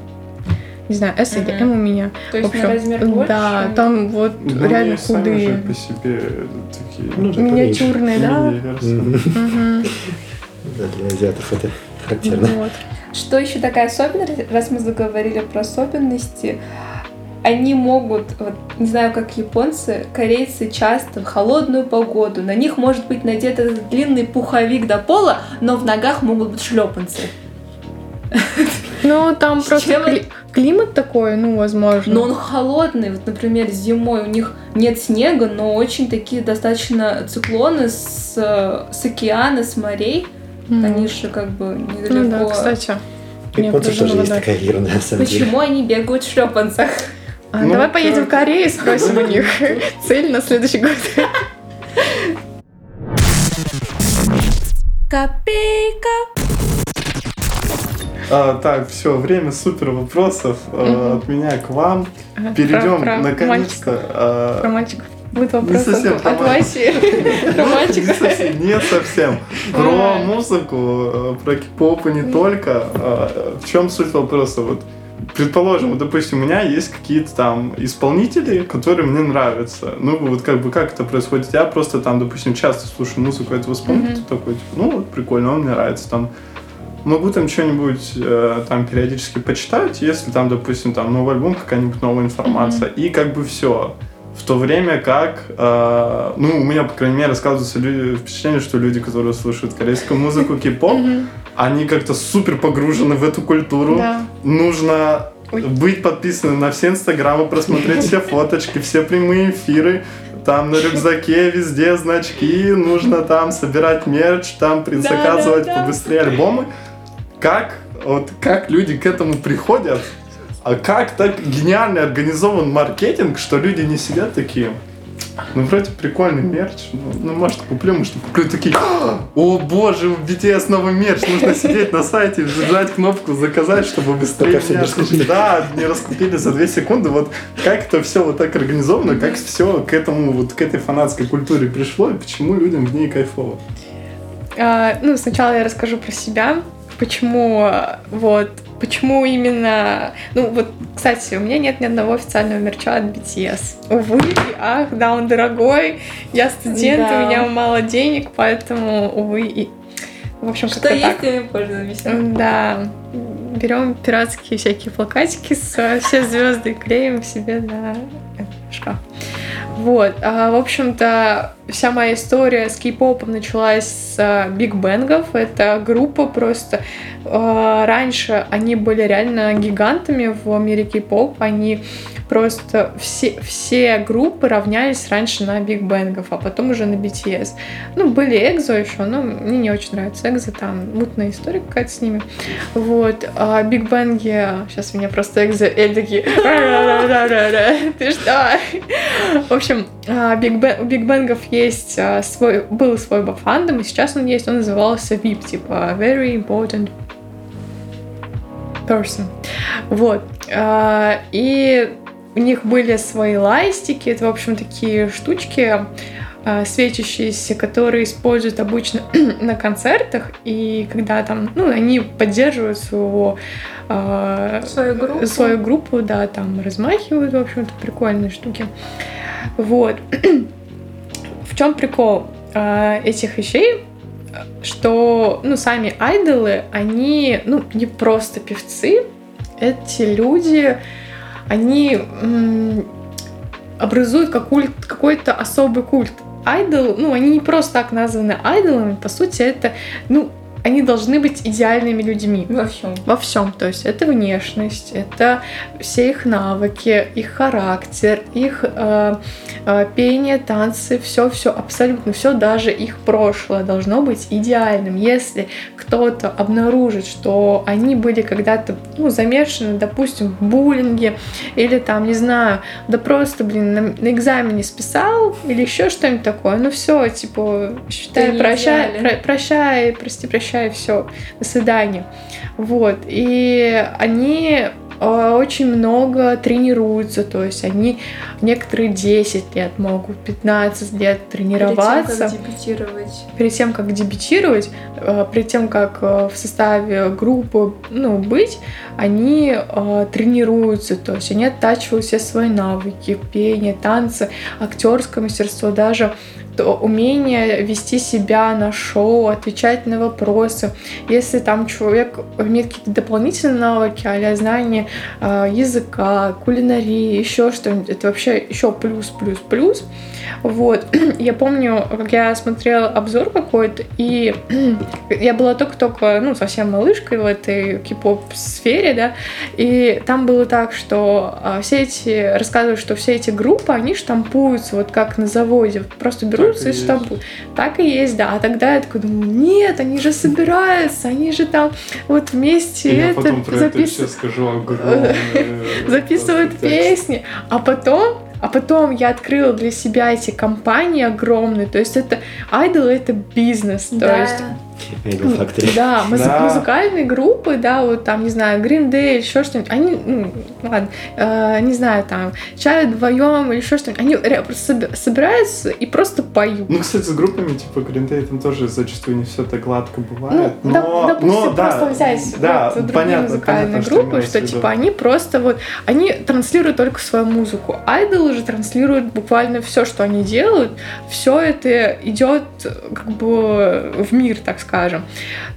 не знаю, S или. M у меня. То есть общем, на размер больше. Да, там вот Ну, реально худые. же по себе такие Ну, да, Миниатюрные, да? Да, для азиатов это характерно. Вот. Что еще такая особенность, раз мы заговорили про особенности, они могут, вот, не знаю, как японцы, корейцы часто в холодную погоду, на них может быть надет этот длинный пуховик до пола, но в ногах могут быть шлепанцы. Ну, там С просто чем кли- климат такой, ну, возможно. Но он холодный, вот, например, зимой у них нет снега, но очень такие достаточно циклоны с, с океана, с морей, Мгм. они же как бы недалеко. Ну да, кстати. У японцев Я тоже есть такая ерунда, на самом деле. Почему они бегают в шлепанцах? А, Ну, давай поедем в Корею и спросим у них цель на следующий год. Копейка. А, так, все, время супер вопросов э, Мгм. от меня к вам. Перейдем про- про наконец-то. мальчиков. Про мальчиков. Будет Не вопрос совсем от от. Васи. Про Не мальчиков. совсем, не совсем. Про музыку, э, про кей-поп и не только. А, В чем суть вопроса? Вот, предположим, вот, допустим, у меня есть какие-то там исполнители, которые мне нравятся. Ну, вот как бы как это происходит? Я просто там, допустим, часто слушаю музыку этого исполнителя, Мгм. такой, типа, ну, вот прикольно, он мне нравится. Там могу там что-нибудь э, там периодически почитать, если там, допустим, там новый альбом, какая-нибудь новая информация, и как бы все. В то время как, э, ну, у меня, по крайней мере, складывается люди, впечатление, что люди, которые слушают корейскую музыку, кей-поп, они как-то супер погружены в эту культуру. Да. Нужно Ой. быть подписанным на все инстаграмы, просмотреть все фоточки, все прямые эфиры. Там на рюкзаке везде значки, нужно там собирать мерч, там предзаказывать Да-да-да. побыстрее альбомы. Как, вот, как люди к этому приходят? А как так гениально организован маркетинг, что люди не сидят такие, ну, вроде прикольный мерч. Ну, ну, может, куплю, может, куплю. Такие, о боже, у BTS новый мерч. Нужно сидеть на сайте, сжать кнопку, заказать, чтобы быстрее не меня раскупили. Да, не раскупили за 2 секунды. Вот как это все вот так организовано, как все к этому, вот к этой фанатской культуре пришло, и почему людям в ней кайфово. А, ну, сначала я расскажу про себя, почему вот почему именно... Ну, вот, кстати, у меня нет ни одного официального мерча от BTS. Увы и ах, да, он дорогой, я студент, Да. у меня мало денег, поэтому, увы и... В общем, Что как-то есть, так. пользуемся. Да, берем пиратские всякие плакатики с э, все звезды и клеим себе на э, шкаф. Вот, а, в общем-то, вся моя история с кей-попом началась с Big Bang ов. Это группа просто... э, Раньше они были реально гигантами в мире кей-поп. Они просто все, все группы равнялись раньше на Big Bang ов, а потом уже на BTS. Ну, были EXO еще, но мне не очень нравится EXO, там мутная история какая-то с ними. Вот, а Big Bang и, сейчас меня просто EXO-L такие, «Ра-ра-ра-ра-ра, ты что? В общем, а, Big Ban- у Big Bang ов есть а, свой, был свой бафандом, и сейчас он есть, он назывался VIP, типа Very Important Person. Вот. А, И у них были свои lightstick и, это, в общем, такие штучки, а, светящиеся, которые используют обычно на концертах, и когда там, ну, они поддерживают своего а, Свою группу. свою группу, да, там размахивают, в общем-то, прикольные штуки. Вот. В чем прикол а, этих вещей? Что, ну, сами айдолы, они, ну, не просто певцы, эти люди, они образуют какой- какой-то особый культ. Айдол, ну, они не просто так названы айдолами, по сути, это, ну, они должны быть идеальными людьми Во всем. во всем. То есть это внешность, это все их навыки, их характер, их э, э, пение, танцы, все, все, абсолютно все, даже их прошлое должно быть идеальным. Если кто-то обнаружит, что они были когда-то ну, замешаны, допустим, в буллинге, или там, не знаю, да просто, блин, на, на экзамене списал, или еще что-нибудь такое, ну все, типа, считай, прощай, про- прощай, прости, прощай, все, до свидания. Вот, и они э, очень много тренируются, то есть они некоторые 10 лет могут, 15 лет тренироваться Перед тем, как дебютировать. перед тем, как дебютировать, э, перед тем, как э, в составе группы ну, быть, они тренируются, то есть они оттачивают все свои навыки, пение, танцы, актерское мастерство, даже то умение вести себя на шоу, отвечать на вопросы. Если там человек имеет какие-то дополнительные навыки, а знание э, языка, кулинарии, еще что-нибудь, это вообще еще плюс, плюс, плюс. Вот. Я помню, как я смотрела обзор какой-то, и я была только-только, ну, совсем малышкой в этой кей-поп-сфере, да, и там было так, что а, все эти, рассказывают, что все эти группы, они штампуются вот как на заводе, просто берутся и и есть. штампуют. Так и есть, да. А тогда я такой думаю, нет, они же собираются, они же там вот вместе И я это потом про это скажу огромное. записывают песни, а потом, а потом я открыла для себя эти компании огромные, то есть это айдол это бизнес, то Да. есть Factory. да, музы- Да. музыкальные группы, да, вот там, не знаю, Green Day, еще что-нибудь, они, ну, ладно, э, не знаю, там, чай вдвоем или еще что-нибудь, они просто соб- собираются и просто поют. Ну, кстати, с группами типа Green Day там тоже зачастую не все так гладко бывает. Ну, но, доп- допустим, но, да, просто взять да, вот другие понятно, музыкальные понятно, группы, что, виду. типа они просто вот, они транслируют только свою музыку. Айдолы же транслируют буквально все, что они делают, все это идет как бы в мир, так скажем. Скажем.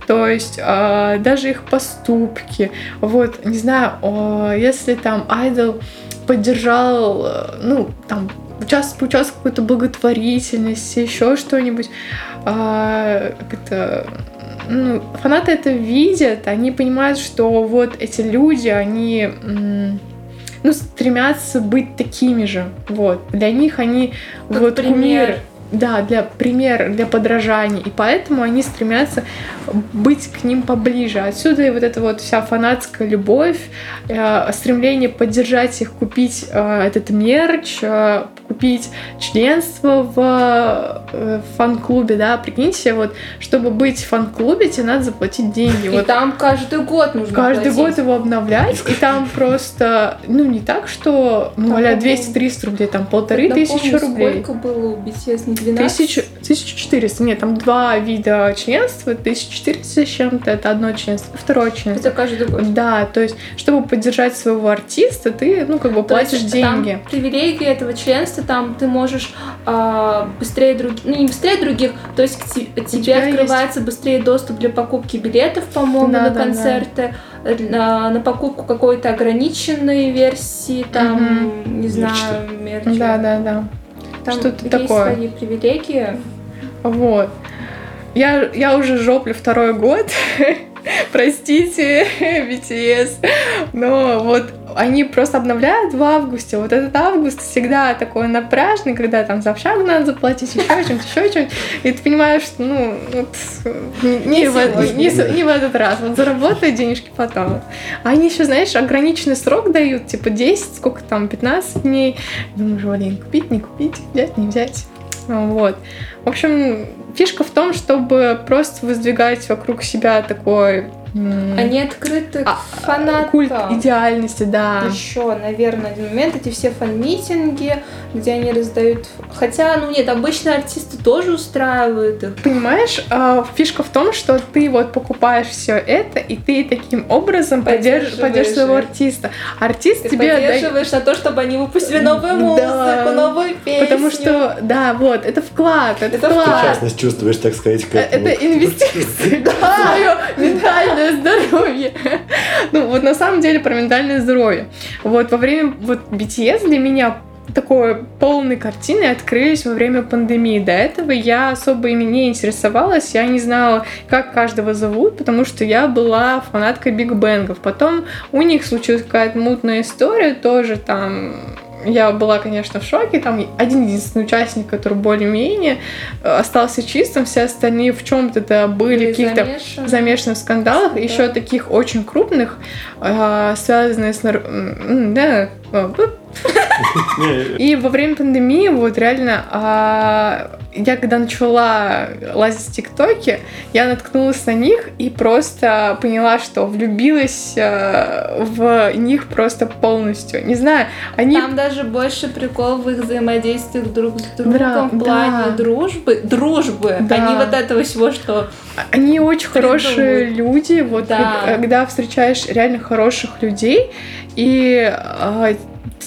То есть э, даже их поступки. Вот, не знаю, о, если там айдол поддержал, э, ну, там, участвовал, участвовал в какой-то благотворительности, еще что-нибудь, э, это ну, фанаты это видят, они понимают, что вот эти люди, они ну, стремятся быть такими же. Вот. Для них они как вот пример. кумиры да, для примера, для подражания. И поэтому они стремятся быть к ним поближе. Отсюда и вот эта вот вся фанатская любовь, э, стремление поддержать их, купить э, этот мерч, э, купить членство в, э, фан-клубе, да, прикиньте, вот, чтобы быть в фан-клубе, тебе надо заплатить деньги. И вот. там каждый год нужно Каждый платить. год его обновлять, и там просто, ну, не так, что, ну, а по-моему, 200-300 рублей, там полторы тысячи рублей. Сколько было у BTS? Не 12? Тысячу, 1400, нет, там два вида членства, 1400 с чем-то, это одно членство, второе членство. Это каждый год. Да, то есть, чтобы поддержать своего артиста, ты, ну, как бы То есть платишь там деньги. привилегии этого членства, там ты можешь а, быстрее других, ну не быстрее других, то есть к те- тебе открывается быстрее доступ для покупки билетов, по-моему, Да, на да, да. концерты, на, на покупку какой-то ограниченной версии, там, не знаю, мерча. Да, да, да. Там что-то есть такое. свои привилегии. Вот. Я, я уже жоплю второй год. Простите, BTS. Но вот они просто обновляют в августе. Вот этот август всегда такой напряжный, когда там за общагу надо заплатить, еще чем-то, еще чем-то. И ты понимаешь, что, ну, вот, не, не в, не не в этот раз. Вот заработаю денежки потом. А они еще, знаешь, ограниченный срок дают, типа 10, сколько там, 15 дней. Думаешь, блин, купить, не купить, взять, не взять. Вот. В общем, фишка в том, чтобы просто воздвигать вокруг себя такой м, Они открыты к А, фанатам. культ идеальности, да. Еще, наверное, один момент, эти все фан-митинги, где они раздают... Хотя, ну нет, обычно артисты тоже устраивают их. Понимаешь, а, фишка в том, что ты вот покупаешь все это, и ты таким образом поддерживаешь, Поддерживаешь своего артиста. Артист Ты тебе поддерживаешь на то, чтобы они выпустили новую Да. музыку, новую песню. Потому что, да, вот, это вклад, это, Это вклад. Причастность чувствуешь, так сказать, к Э, этому. Это инвестиции в свое ментальное здоровье. Ну, вот на самом деле про ментальное здоровье. Вот во время вот BTS для меня такой полной картины открылись во время пандемии. До этого я особо ими не интересовалась, я не знала, как каждого зовут, потому что я была фанаткой Биг Бенгов. Потом у них случилась какая-то мутная история, тоже там я была, конечно, в шоке. Там один единственный участник, который более-менее э, остался чистым, все остальные в чем-то да были каких-то замешаны. замешаны в скандалах, Да. еще таких очень крупных, э, связанных с... нар- Да, э, и во время пандемии, вот реально, а, я когда начала лазить в ТикТоке, я наткнулась на них и просто поняла, что влюбилась а, в них просто полностью. Не знаю, они... Там даже больше прикол в их взаимодействиях друг с другом Да, в плане да. дружбы. Дружбы, Да. не вот этого всего, что Они очень хорошие люди, вот Да. когда встречаешь реально хороших людей, и а,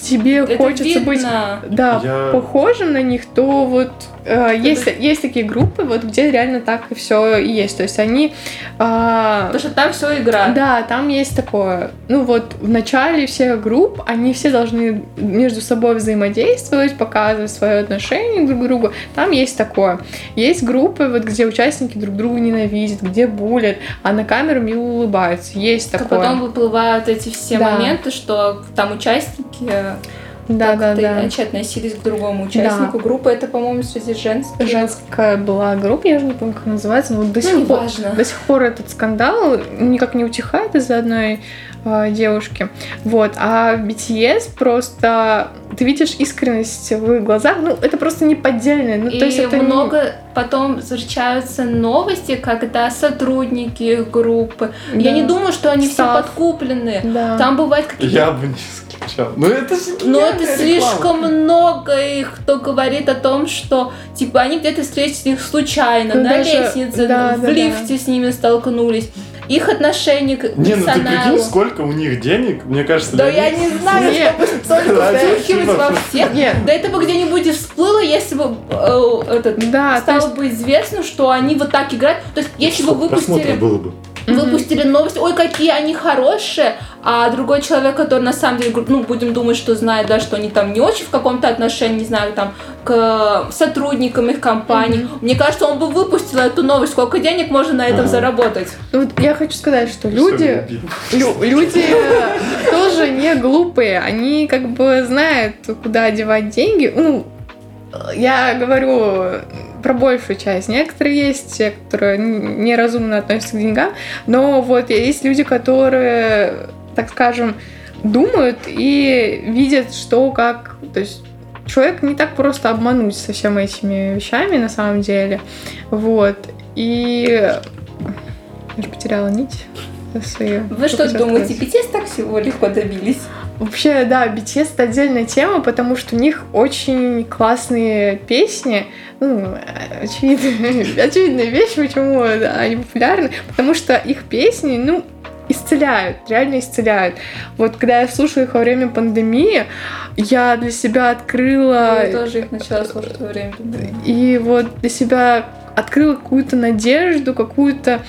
тебе это хочется быть видно. да, Я- похожим на них, то вот э, есть, есть такие группы, вот где реально так и все и есть. То есть они а, Потому что там все игра. да, там есть такое. Ну вот в начале всех групп они все должны между собой взаимодействовать, показывать свое отношение друг к другу. Там есть такое. Есть группы, вот где участники друг друга ненавидят, где булят, а на камеру мило улыбаются. Есть А такое. потом выплывают эти все Да. моменты, что там участники да, да, да. иначе относились к другому участнику. Группа это, по-моему, среди женских. Женская была группа, я же не помню, как она называется, но до Ну, сих пор до сих пор этот скандал никак не утихает из-за одной э, девушки. Вот. А BTS просто ты видишь искренность в их глазах. Ну, это просто не поддельное. Ну, И то есть это не- много потом встречаются новости, когда сотрудники их группы. Я Да. не думаю, что они все Став. подкуплены. Да. Там бывает какие-то я бы не исключал. Ну это же Но это реклама. слишком много их, кто говорит о том, что типа они где-то встретились случайно, Ну, на даже- лестнице, да, в да, да. лифте с ними столкнулись. Их отношение к Не, ну ты персоналу. прикинь, сколько у них денег, мне кажется, Да я не знаю, чтобы столько впихивать во всех. Да это бы где-нибудь и всплыло, если бы э, этот, стало бы известно, что они вот так играют. То есть, если бы выпустили, было бы. Выпустили новость, ой, какие они хорошие, а другой человек, который на самом деле, ну, будем думать, что знает, да, что они там не очень в каком-то отношении, не знаю, там, к сотрудникам их компаний. Мне кажется, он бы выпустил эту новость, сколько денег можно на этом Ага. заработать. Ну, вот я хочу сказать, что люди, лю- люди тоже не глупые, они как бы знают, куда девать деньги. Ну, я говорю про большую часть. Некоторые есть те, которые неразумно относятся к деньгам, но вот есть люди, которые, так скажем, думают и видят, что как... То есть человек не так просто обмануть со всеми этими вещами на самом деле. Вот. И я же потеряла нить свою. Вы что думаете, сказать. BTS так всего легко добились? Вообще, да, BTS это отдельная тема, потому что у них очень классные песни. Ну, э, очевидная, очевидная вещь, почему да, они популярны. Потому что их песни, ну, исцеляют, реально исцеляют. Вот когда я слушала их во время пандемии, я для себя открыла... Я тоже их начала слушать во время пандемии. И вот для себя открыла какую-то надежду, какую-то,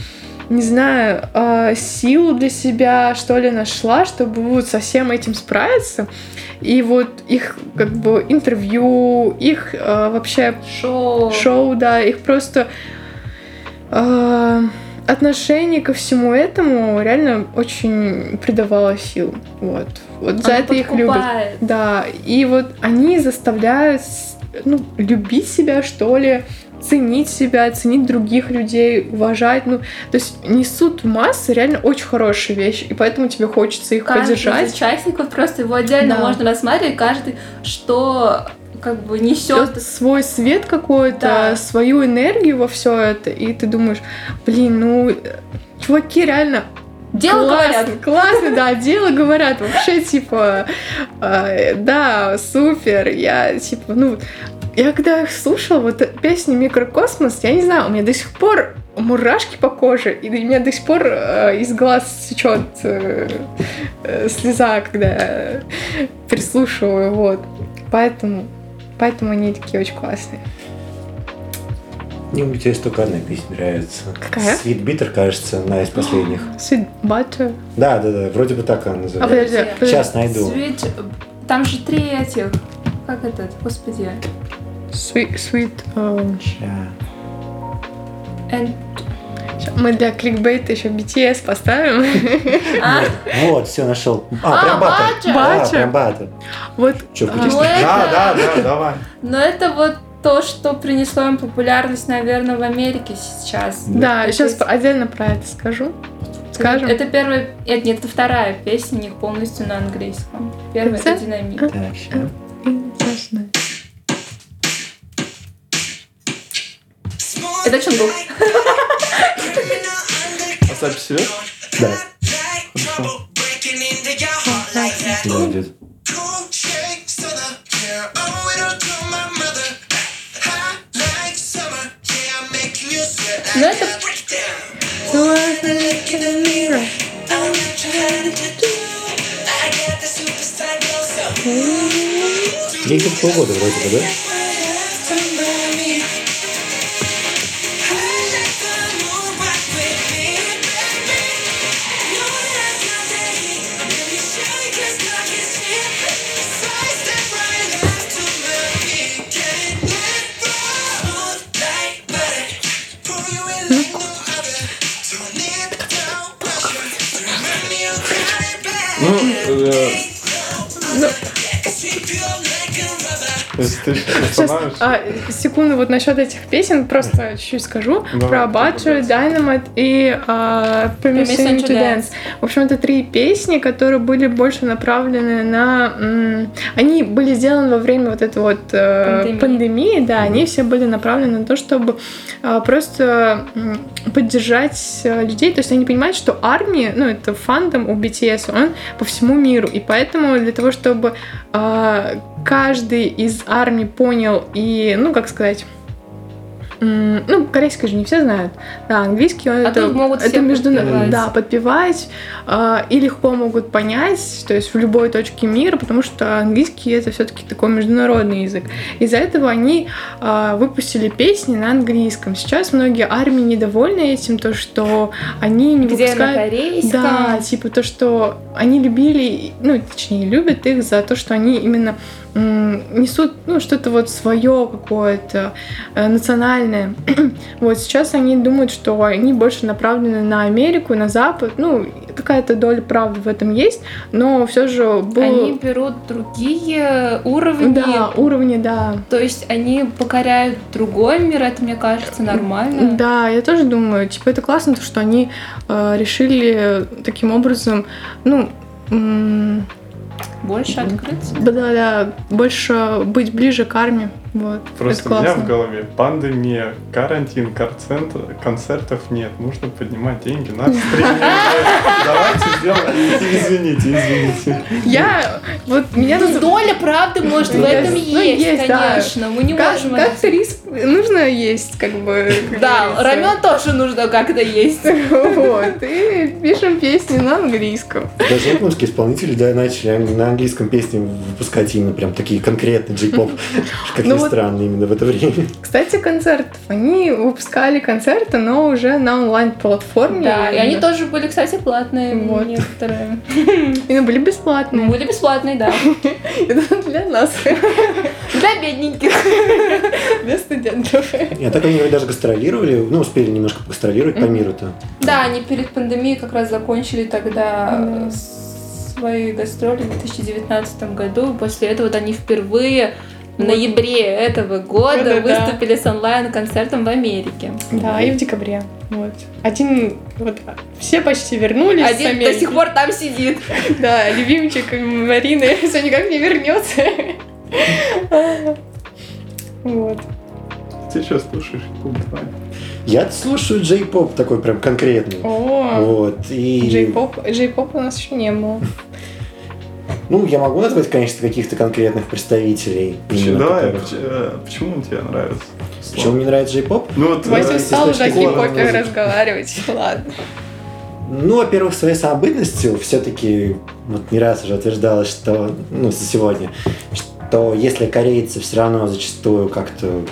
не знаю, э, силу для себя, что ли, нашла, чтобы вот со всем этим справиться. И вот их как бы интервью, их э, вообще Шоу. шоу, да, их просто э, отношение ко всему этому реально очень придавало сил. Вот. Вот за Оно это их любят. подкупает. Да, и вот они заставляют ну, любить себя, что ли, ценить себя, ценить других людей, уважать. Ну, то есть несут массы реально очень хорошие вещи, и поэтому тебе хочется их Каждый поддержать. из участников просто его отдельно Да. можно рассматривать, каждый, что как бы несет. Свой свет какой-то, Да. свою энергию во все это, и ты думаешь, блин, ну, чуваки реально Дело говорят. классно, классно, да, дело говорят, вообще, типа, э, да, супер, я, типа, ну, я когда их слушала, вот песню «Микрокосмос», я не знаю, у меня до сих пор мурашки по коже, и у меня до сих пор э, из глаз течет э, э, слеза, когда я прислушиваю, вот, поэтому, поэтому они такие очень классные. Мне у BTS только одна песня нравится. Какая? Sweet Bitter, кажется, одна из последних. Sweet Butter. Да, да, да, вроде бы так она А, называется. подожди, подожди. Сейчас найду. Sweet- Там же три этих. Как этот? Господи. Sweet, sweet, эм, Ща. And- мы для кликбейта еще BTS поставим. А, Вот, все, нашел. А, А, прям. Да, Butter. прям баттер. Вот Че, А, ну Да, да, да, давай. но это вот то, что принесло им популярность, наверное, в Америке сейчас. Да, сейчас отдельно про это скажу. Скажем. Это первая, нет, нет, это вторая песня, у них полностью на английском. Первая это Это? динамит. Это Чунгук. А запись идет? Да, Хорошо. да, идет. Но это Ей где-то полгода вроде бы, да? Сейчас а, секунду, вот насчет этих песен просто чуть-чуть скажу. Давай, про Butter, Dynamite и а, Permission to Dance. В общем, это три песни, которые были больше направлены на... м, они были сделаны во время вот этой вот э, Пандемии. пандемии, да, они все были направлены на то, чтобы просто м, поддержать э, людей. То есть они понимают, что армия, ну, это фандом у BTS, он по всему миру. И поэтому для того, чтобы а, каждый из армий понял и, ну, как сказать, ну, корейский же не все знают. Да, английский А это, могут это подпевать. да, подпевать а, и легко могут понять, то есть в любой точке мира, потому что английский это все-таки такой международный язык. Из-за этого они а, выпустили песни на английском. Сейчас многие армии недовольны этим, то что они не Где на выпускают корейском. да, типа то, что они любили, ну, точнее, любят их за то, что они именно несут, ну, что-то вот свое какое-то э, национальное. вот сейчас они думают, что они больше направлены на Америку, на Запад. Ну, какая-то доля правды в этом есть, но все же был... Они берут другие уровни. Да, уровни, да. То есть они покоряют другой мир, это, мне кажется, нормально. Да, я тоже думаю, типа, это классно, то, что они э, решили таким образом, ну, м, Больше открыться. Да-да-да, больше быть ближе к армии. Вот. Просто это у меня в голове пандемия, карантин, концерт, концертов нет. Нужно поднимать деньги на стриминг. Давайте сделаем. Извините, извините. Я, вот меня Ну, доля правды, может, в Есть. этом Ну, есть, да. конечно. Мы не можем... как риск нужно есть, как бы. Да, рамен тоже нужно как-то есть. Вот, и пишем песни на английском. Даже японские исполнители да, начали на английском песни выпускать именно прям такие конкретные джей-поп. Ну вот- странно, именно в это время. Кстати, концертов. Они выпускали концерты, но уже на онлайн-платформе. Да, и они тоже были, кстати, платные Вот. некоторые. И были бесплатные. Были бесплатные, да. Это для нас, Для бедненьких. для студентов. И а так они даже гастролировали, ну, успели немножко гастролировать по миру-то. Да, они перед пандемией как раз закончили тогда Да. свои гастроли в 2019 году. После этого вот они впервые в ноябре этого года Да-да-да. выступили с онлайн-концертом в Америке. Да, и в декабре. Вот. Один, вот, все почти вернулись. Один до сих пор там сидит. Да, любимчик Марины все никак не вернется. Вот. Ты что слушаешь? Я слушаю джей-поп такой прям конкретный. О, Вот, и... джей-поп, джей-поп у нас еще не было. Ну, я могу назвать, конечно, каких-то конкретных представителей. Почему, давай, которых- э, почему он тебе нравится? Почему мне нравится джей-поп? Ну вот, Вася э, устал уже о музыки. разговаривать. Ладно. Ну, во-первых, своей самобытностью все-таки вот не раз уже утверждалось, что, ну, за сегодня, что если корейцы все равно зачастую как-то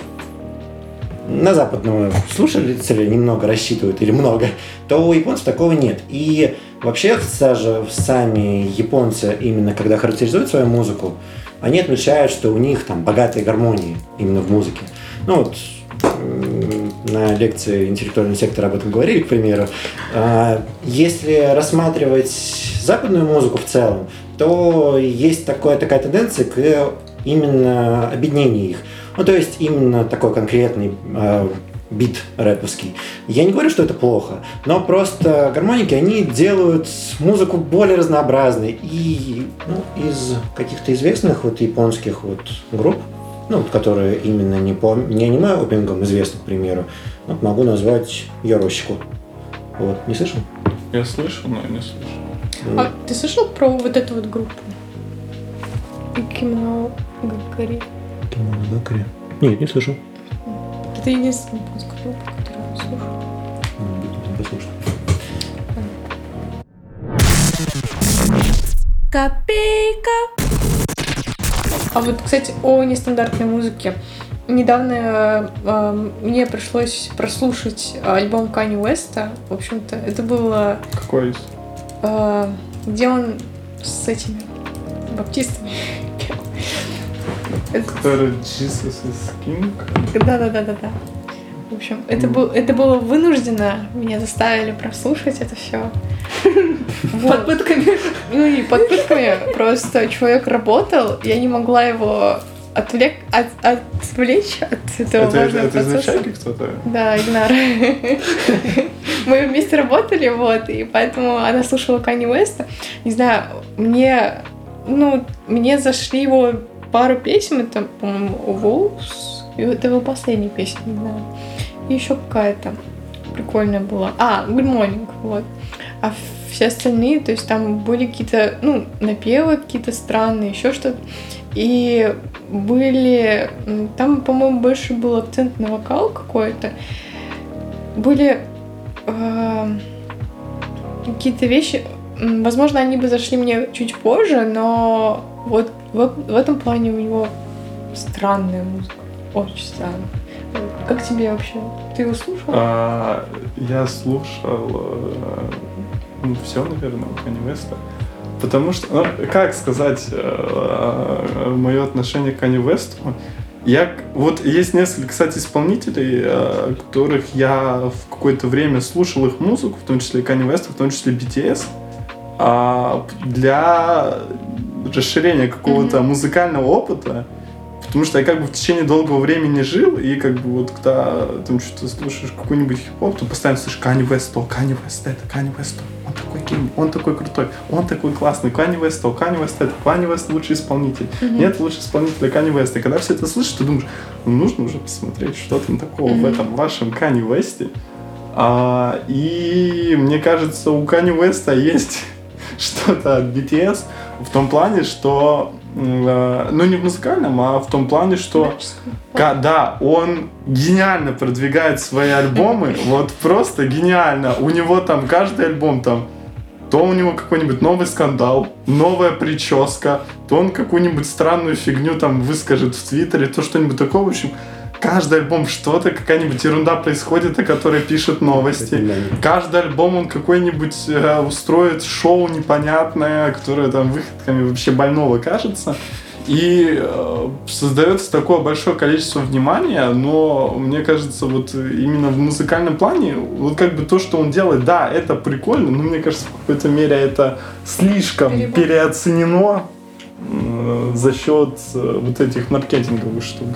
на западного слушателя немного рассчитывают или много, то у японцев такого нет. И вообще даже сами японцы, именно когда характеризуют свою музыку, они отмечают, что у них там богатые гармонии именно в музыке. Ну вот на лекции интеллектуального сектора об этом говорили, к примеру. А, Если рассматривать западную музыку в целом, то есть такое, такая тенденция к именно объединению их. Ну, то есть именно такой конкретный э, бит рэповский. Я не говорю, что это плохо, но просто гармоники, они делают музыку более разнообразной. И ну, из каких-то известных вот японских вот групп, ну, вот которые именно не по не аниме опенингам известны, к примеру, вот могу назвать Ярошику. Вот, не слышал? Я слышал, но не слышал. А ты слышал про вот эту вот группу? Кимоно Гакари. Кимоно Гакари? Нет, не слышал. Это единственная японская группа, которую я слушаю. Послушай. Копейка. А вот, кстати, о нестандартной музыке. Недавно э, э, мне пришлось прослушать альбом Кани Уэста. В общем-то, это было... Какой из? э, где он с этими баптистами Который Jesus is King? Да-да-да-да-да. В общем, это, был, это было вынужденно. Меня заставили прослушать это все. Под пытками. Ну и под пытками просто человек работал, я не могла его отвлек, от, отвлечь от этого Это, важного это процесса. изначально кто-то? Да, Игнар. Мы вместе работали, вот, и поэтому она слушала Кани Уэста. Не знаю, мне, ну, мне зашли его пару песен, это, по-моему, Wolves, и это его последняя песня, не знаю. И еще какая-то прикольная была. А, Good Morning, вот. А все остальные, то есть там были какие-то, ну, напевы какие-то странные, еще что-то. И были... Там, по-моему, больше был акцент на вокал какой-то. Были э, какие-то вещи... Возможно, они бы зашли мне чуть позже, но вот в, в этом плане у него странная музыка. Очень странная. Как тебе вообще? Ты его слушал? А, я слушал э, ну, все, наверное, у West. Потому что, ну, как сказать, э, мое отношение к West, я, вот есть несколько, кстати, исполнителей, э, которых я в какое-то время слушал их музыку, в том числе Kanye West, в том числе BTS, а для расширения какого-то mm-hmm. музыкального опыта, Потому что я как бы в течение долгого времени жил, и как бы вот когда там что-то слушаешь какой-нибудь хип-хоп, то постоянно слышишь Kanye West, то, Kanye West, это, Kanye West, то, он такой гений, он такой крутой, он такой классный, Kanye West, то, Kanye West, это, Kanye West лучший исполнитель. Mm-hmm. Нет лучше исполнителя Kanye West. И когда все это слышишь, ты думаешь, ну, нужно уже посмотреть, что там такого mm-hmm. в этом вашем Kanye West. А, и мне кажется, у Kanye West есть что-то от BTS в том плане, что Э, ну не в музыкальном, а в том плане, что да, он гениально продвигает свои альбомы, вот просто гениально. У него там каждый альбом там то у него какой-нибудь новый скандал, новая прическа, то он какую-нибудь странную фигню там выскажет в Твиттере, то что-нибудь такое. В общем, каждый альбом что-то, какая-нибудь ерунда происходит, о которой пишет новости. Каждый альбом он какой-нибудь э, устроит шоу непонятное, которое там выходками вообще больного кажется. И э, создается такое большое количество внимания, но мне кажется, вот именно в музыкальном плане, вот как бы то, что он делает, да, это прикольно, но мне кажется, в какой-то мере это слишком Перебор. переоценено э, за счет э, вот этих маркетинговых штук.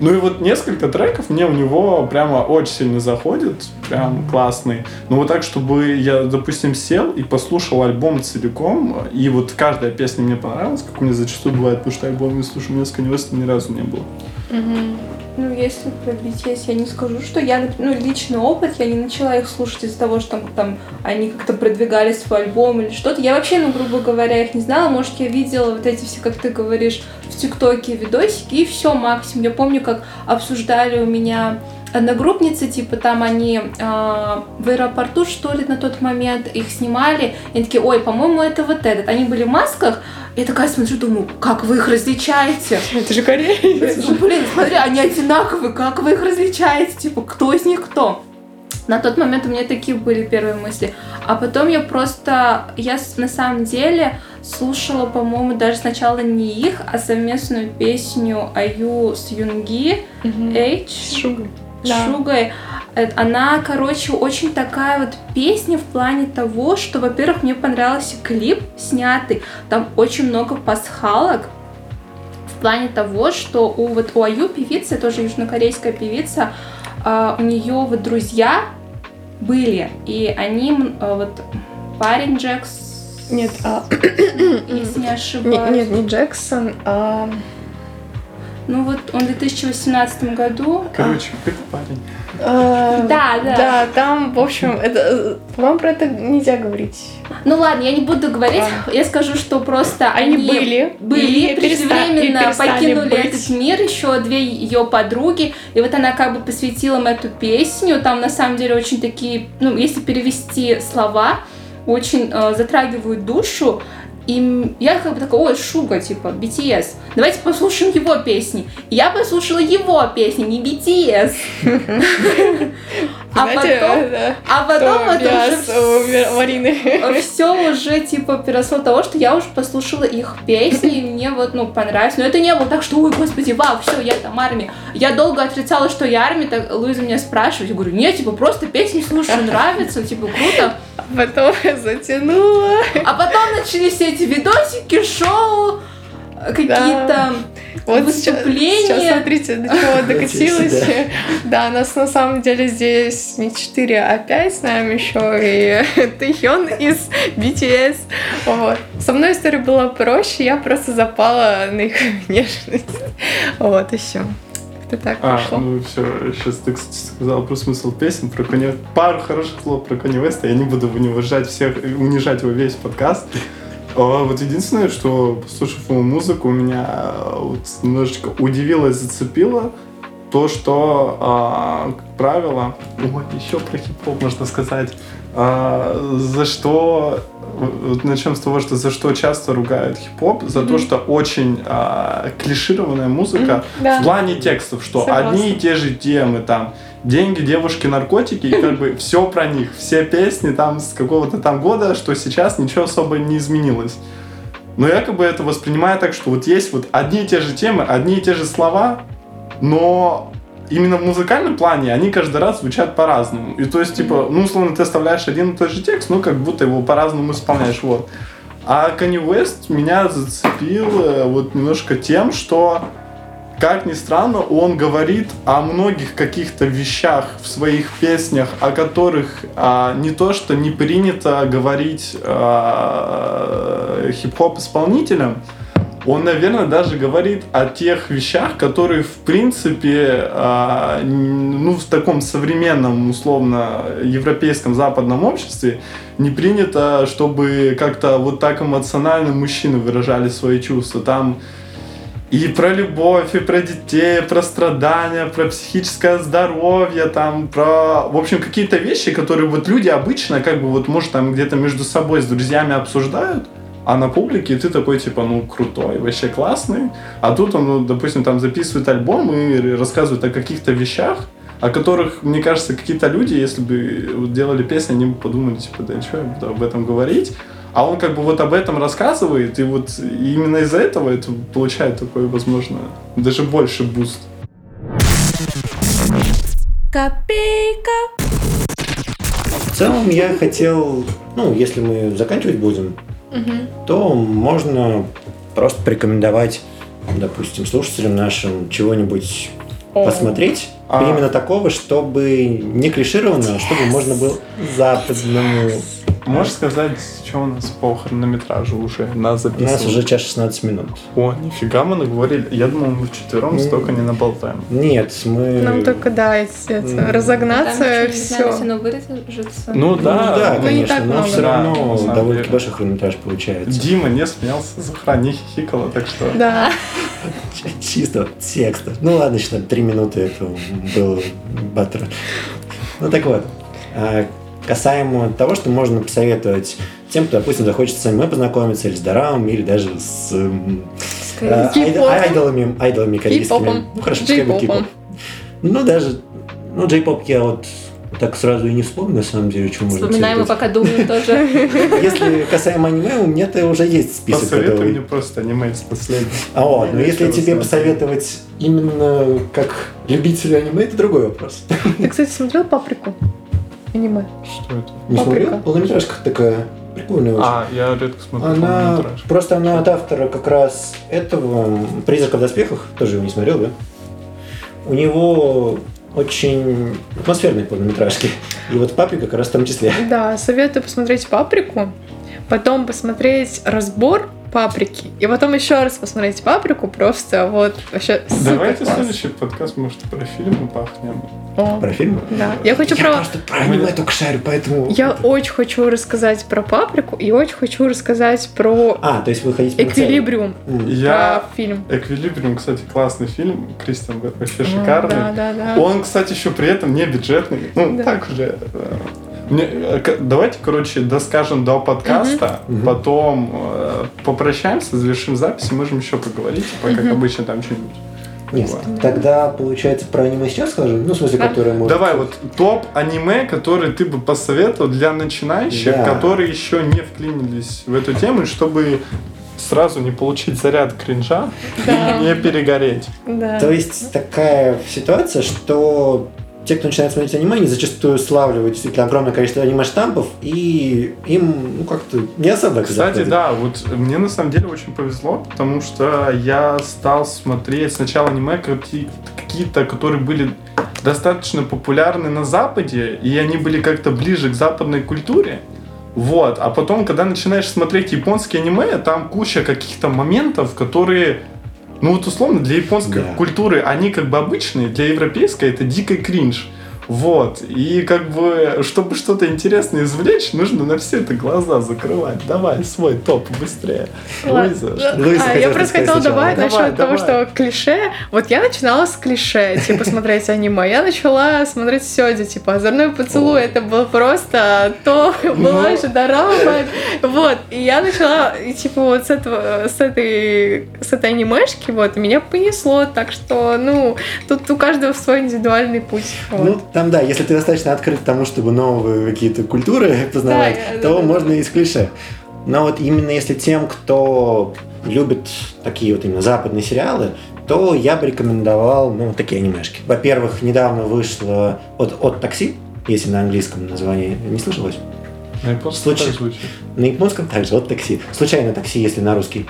Ну и вот несколько треков мне у него прямо очень сильно заходит, прям классный. Но вот так, чтобы я, допустим, сел и послушал альбом целиком, и вот каждая песня мне понравилась, как у меня зачастую бывает, потому что альбом я слушаю несколько университета ни разу не было. Mm-hmm. Ну, если про BTS я не скажу, что я, ну, личный опыт, я не начала их слушать из-за того, что там, там они как-то продвигали свой альбом или что-то. Я вообще, ну, грубо говоря, их не знала. Может, я видела вот эти все, как ты говоришь, в ТикТоке видосики, и все, максимум. Я помню, как обсуждали у меня одногруппницы, типа там они э, в аэропорту, что ли, на тот момент их снимали, и они такие, ой, по-моему, это вот этот. Они были в масках, я такая смотрю, думаю, как вы их различаете? Это же корейцы. Ну, блин, смотри, они одинаковые, как вы их различаете? Типа, кто из них кто? На тот момент у меня такие были первые мысли. А потом я просто, я на самом деле слушала, по-моему, даже сначала не их, а совместную песню Аю с Юнги, H. Шугой да. Шугой. Э, она, короче, очень такая вот песня в плане того, что, во-первых, мне понравился клип снятый. Там очень много пасхалок в плане того, что у вот у Аю певицы, тоже южнокорейская певица, а, у нее вот друзья были, и они а, вот парень Джекс. Нет, а... если не ошибаюсь. Нет, не Джексон, а ну вот он в 2018 году. Короче, а, какой парень. А, да, да. Да, там, в общем, это, по-моему, про это нельзя говорить. Ну ладно, я не буду говорить, а. я скажу, что просто они, они были, были, преждевременно покинули быть. этот мир, еще две ее подруги, и вот она как бы посвятила им эту песню, там на самом деле очень такие, ну, если перевести слова, очень э, затрагивают душу, и я как бы такая, ой, Шуга, типа, BTS, давайте послушаем его песни. И я послушала его песни, не BTS. А потом, а потом это уже все уже типа переросло того, что я уже послушала их песни, и мне вот, ну, понравилось. Но это не было так, что, ой, господи, вау, все, я там армия. Я долго отрицала, что я армия, так Луиза меня спрашивает, я говорю, нет, типа, просто песни слушаю, нравится, типа, круто. Потом затянула. А потом начались все эти видосики, шоу, какие-то да. вот выступления. Сейчас, сейчас смотрите, до чего докатилась. Да, нас на самом деле здесь не 4, а 5 с нами еще, и Тэхён из BTS. Вот. Со мной история была проще, я просто запала на их внешность. Вот, и все. как-то так А, пошло. ну все, сейчас ты, кстати, сказал про смысл песен, про Kanye Пару хороших слов про Kanye West, я не буду унижать всех, унижать его весь подкаст. А вот единственное, что, послушав его музыку, меня а, вот немножечко удивило и зацепило то, что, а, как правило, ой, еще про хип-хоп можно сказать, а, за что, вот начнем с того, что за что часто ругают хип-хоп, за то, Мгм. что очень а, клишированная музыка да. в плане текстов, что Согласна. одни и те же темы, там, деньги, девушки, наркотики, и как бы все про них, все песни там с какого-то там года, что сейчас ничего особо не изменилось. Но я как бы это воспринимаю так, что вот есть вот одни и те же темы, одни и те же слова, но именно в музыкальном плане они каждый раз звучат по-разному. И то есть, типа, ну, условно, ты оставляешь один и тот же текст, ну, как будто его по-разному исполняешь, вот. А Kanye West меня зацепил э, вот немножко тем, что, как ни странно, он говорит о многих каких-то вещах в своих песнях, о которых а, не то, что не принято говорить а, хип-хоп исполнителям, он, наверное, даже говорит о тех вещах, которые, в принципе, н- ну, в таком современном, условно, европейском западном обществе не принято, чтобы как-то вот так эмоционально мужчины выражали свои чувства. Там и про любовь, и про детей, про страдания, про психическое здоровье, там, про, в общем, какие-то вещи, которые вот люди обычно, как бы, вот, может, там где-то между собой с друзьями обсуждают, а на публике ты такой, типа, ну, крутой, вообще классный. А тут он, ну, допустим, там записывает альбом и рассказывает о каких-то вещах, о которых, мне кажется, какие-то люди, если бы делали песни, они бы подумали, типа, да что об этом говорить. А он как бы вот об этом рассказывает, и вот именно из-за этого это получает такой, возможно, даже больше буст. Копейка. В целом я хотел, ну, если мы заканчивать будем, Мгм. то можно просто порекомендовать, допустим, слушателям нашим чего-нибудь О. посмотреть. А. Именно такого, чтобы не клишированно, а чтобы можно было западному. Можешь сказать, что у нас по хронометражу уже на У записываем? нас уже час 16 минут. О, нифига мы наговорили. Я думал, мы вчетвером Ну, столько не наболтаем. Нет, мы... Нам только, да, это, М. разогнаться, Там еще не знаю, все. оно вырежется. Ну Ну да, да, Ну, не конечно, но все Да, равно самом довольно-таки большой хронометраж получается. Дима не смеялся, Захра не хихикала, так что... Да. Чисто текста. Ну ладно, считаем, три минуты это был баттер. Ну так вот, а, касаемо того, что можно посоветовать тем, кто, допустим, захочет с аниме познакомиться, или с дорамом, или даже с м, Скорее а, всего. айд- айдолами, айдолами корейскими. Ну хорошо, пускай будет кей-поп. Ну даже, ну джей-поп я вот так сразу и не вспомню, на самом деле, что можно Вспоминаем посоветовать. пока думаем тоже. Если касаемо аниме, у меня-то уже есть список Посоветуй готовый. мне просто аниме из последнего. А вот, но если тебе посоветовать именно как любителю аниме, это другой вопрос. Ты, кстати, смотрел «Паприку»? Аниме. Что это? Не Паприка. смотрел? Полнометражка такая прикольная очень. А, я редко смотрю она просто она от автора как раз этого «Призрака в доспехах», тоже его не смотрел, да? У него очень атмосферные полнометражки. И вот «Паприка» как раз в том числе. Да, советую посмотреть «Паприку», потом посмотреть разбор «Паприки», и потом еще раз посмотреть «Паприку», просто вот вообще супер Давайте класс. следующий подкаст, может, про фильмы пахнем. О, Про фильм? Да, я хочу Я про... просто про аниме только шарю, поэтому... Я очень хочу рассказать про «Паприку» и очень хочу рассказать про А, то есть вы хотите... «Эквилибриум». Я... про фильм. Эквилибриум, кстати, классный фильм. Кристиан вообще шикарный. Да, да, да. Он, кстати, еще при этом не бюджетный. Ну, Да. так уже. Э, давайте, короче, доскажем до подкаста, Мгм. потом э, попрощаемся, завершим запись, и можем еще поговорить, типа, как Мгм. обычно там что-нибудь. Нет, Вот. тогда, получается, про аниме сейчас скажем? Ну, в смысле, Да. которое может... Давай вот топ аниме, которые ты бы посоветовал для начинающих, Да. которые еще не вклинились в эту тему, чтобы сразу не получить заряд кринжа Да. и не перегореть. Да. То есть такая ситуация, что те, кто начинает смотреть аниме, они зачастую славливают действительно огромное количество аниме-штампов, и им, ну, как-то не особо Кстати, заходит. да, вот мне на самом деле очень повезло, потому что я стал смотреть сначала аниме какие- какие-то, которые были достаточно популярны на Западе, и они были как-то ближе к западной культуре. Вот, а потом, когда начинаешь смотреть японские аниме, там куча каких-то моментов, которые Ну вот условно для японской Да. культуры они как бы обычные, для европейской это дикий кринж. Вот. И как бы, чтобы что-то интересное извлечь, нужно на все это глаза закрывать. Давай свой топ быстрее. Луиза, Луиза А, я просто хотела добавить Давай, насчет того, давай. что клише. Вот я начинала с клише, типа, смотреть аниме. Я начала смотреть Сёдзи, типа, «Озорной поцелуй». О. Это было просто то, была Ну. же дорама. Вот. И я начала, и, типа, вот с этого, с этой, с этой анимешки, вот, меня понесло. Так что, ну, тут у каждого свой индивидуальный путь. Вот. Ну, там, да, если ты достаточно открыт к тому, чтобы новые какие-то культуры познавать, Да, то да, можно да. и с клише. Но вот именно если тем, кто любит такие вот именно западные сериалы, то я бы рекомендовал, ну, такие анимешки. Во-первых, недавно вышло от, от такси, если на английском название не слышалось. На японском Случай. так звучит. На японском также от такси. Случайно такси, если на русский.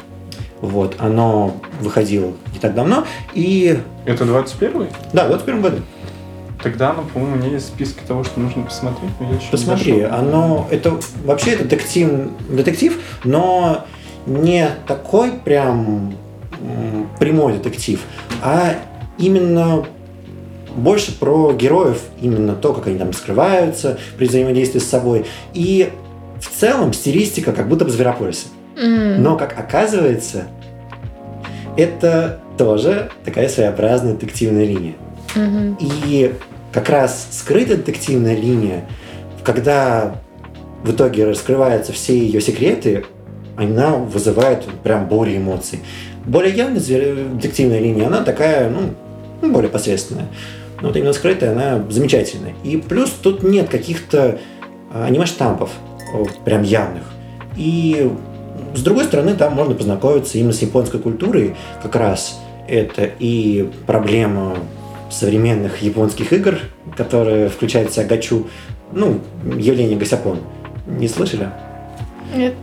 Вот, оно выходило не так давно. И Это 21 да, в 21 году. Тогда, ну, по-моему, у меня есть списки того, что нужно посмотреть, но я еще не Посмотри, дошел. оно это вообще это детектив, детектив, но не такой прям прямой детектив, а именно больше про героев, именно то, как они там скрываются при взаимодействии с собой. И в целом стилистика как будто бы Зверополиса. М. Но, как оказывается, это тоже такая своеобразная детективная линия. И как раз скрытая детективная линия, когда в итоге раскрываются все ее секреты, она вызывает прям бурю эмоций. Более явная детективная линия, она такая, ну, ну, более посредственная. Но вот именно скрытая, она замечательная. И плюс тут нет каких-то а, аниме-штампов прям явных. И с другой стороны, там можно познакомиться именно с японской культурой. Как раз это и проблема современных японских игр, которые включают в себя гачу, ну, явление гасяпон. Не слышали? Нет.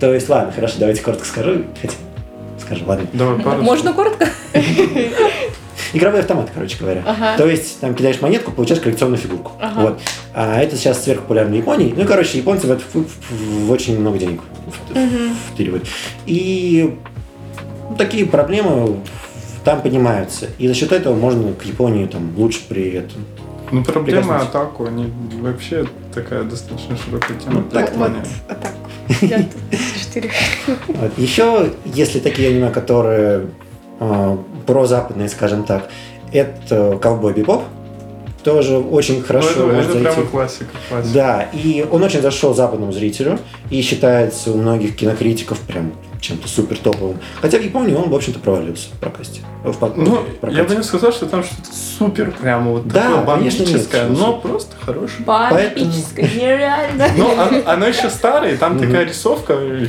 То есть, ладно, хорошо, давайте коротко скажу. Хотя, скажу, ладно. Давай пару Можно коротко? Игровой автомат, короче говоря. Ага. То есть, там кидаешь монетку, получаешь коллекционную фигурку. Ага. Вот. А это сейчас сверхпопулярно в Японии. Ну, и, короче, японцы в это в, в- в очень много денег втыривают. И ну, такие проблемы там поднимаются. И за счет этого можно к Японии там лучше при этом. Ну, проблема атаку, они вообще такая достаточно широкая тема. Ну, так, Вот, а. Вот. Еще, если такие аниме, которые э, прозападные, скажем так, это Ковбой Бибоп, тоже очень Ну, хорошо это, может это зайти. прямо классика, классика. Да, и он очень зашел западному зрителю и считается у многих кинокритиков прям чем-то супер топовым. Хотя в Японии он, в общем-то, провалился в прокасте. В пок- Ну, в прокате. я бы не сказал, что там что-то супер прямо вот Да, такое конечно, бомбическое, но просто хорошее. Бомбическое, нереально. Ну, она еще старая, и там такая рисовка, э,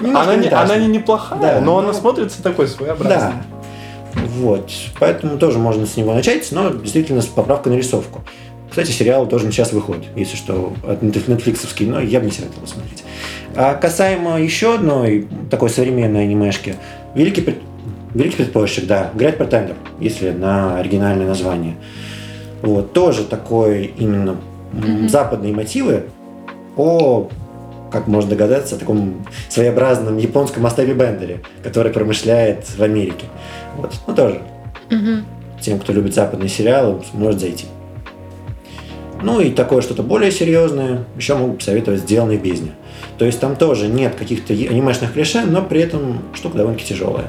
она не, она не неплохая, Да, но она смотрится такой своеобразной. Да. Вот. Поэтому тоже можно с него начать, но действительно с поправкой на рисовку. Кстати, сериал тоже сейчас выходит, если что, от нетфликсовский, но я бы не советовал смотреть. А касаемо еще одной такой современной анимешки, Великий, пред- Великий предпольщик, да, Great Pretender, если на оригинальное название. Вот, тоже такой именно Мгм. западные мотивы о, как можно догадаться, таком своеобразном японском Остапе Бендере, который промышляет в Америке. Вот, ну тоже Мгм. тем, кто любит западные сериалы, может зайти. Ну и такое что-то более серьезное еще могу посоветовать «Сделанный в бездне». То есть там тоже нет каких-то анимешных клише, но при этом штука довольно-таки тяжелая.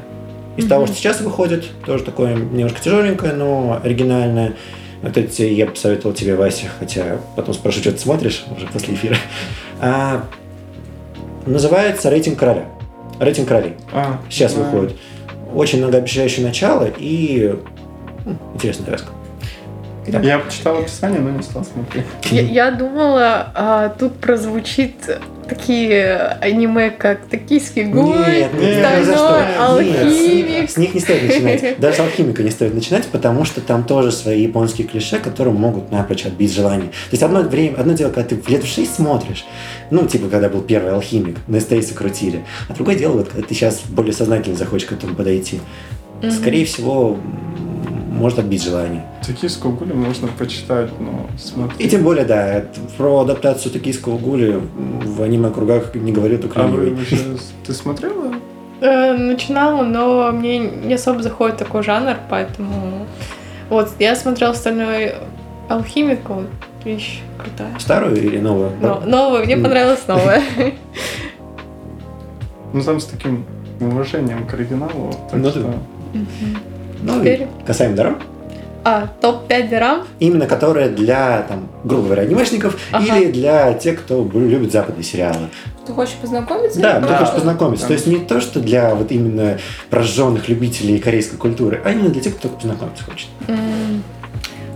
Из Мгм. того, что сейчас выходит, тоже такое немножко тяжеленькое, но оригинальное. Вот эти я бы посоветовал тебе, Вася, хотя потом спрошу, что ты смотришь уже после эфира. А, называется «Рейтинг короля». «Рейтинг королей». А, Сейчас да. выходит. Очень многообещающее начало и м, интересная завязка. Я почитал описание, но не стал смотреть. Я, я думала, а, тут прозвучит такие аниме, как «Токийский гуль», Нет, нет, ни «Стальной за что. Нет, с алхимик». них- с них не стоит начинать. Даже с алхимика не стоит начинать, потому что там тоже свои японские клише, которые могут напрочь отбить желание. То есть одно время, одно дело, когда ты лет в 6 смотришь, ну, типа, когда был первый алхимик, на СТС крутили. А другое дело, вот, когда ты сейчас более сознательно захочешь к этому подойти. Скорее всего, может отбить желание. Токийскую гулю можно почитать, но смотреть. И тем более, да, про адаптацию токийского гуля в аниме-кругах не говорю только А вы вообще, ты смотрела Э, начинала, но мне не особо заходит такой жанр, поэтому... Вот, я смотрела остальной «Алхимик», вот, вещь крутая. Старую или новую? Но, новую, мне понравилась новая. Ну, там с таким уважением к оригиналу. Так Ну, что... да. Ну, Теперь- и касаемо дорам, А, топ-5 дорам? именно которые для, там, грубо говоря, анимешников Ага. или для тех, кто любит западные сериалы. Ты хочешь познакомиться? Да, или ты Да. хочешь познакомиться. То есть не то, что для вот именно прожженных любителей корейской культуры, а именно для тех, кто только познакомиться хочет. М.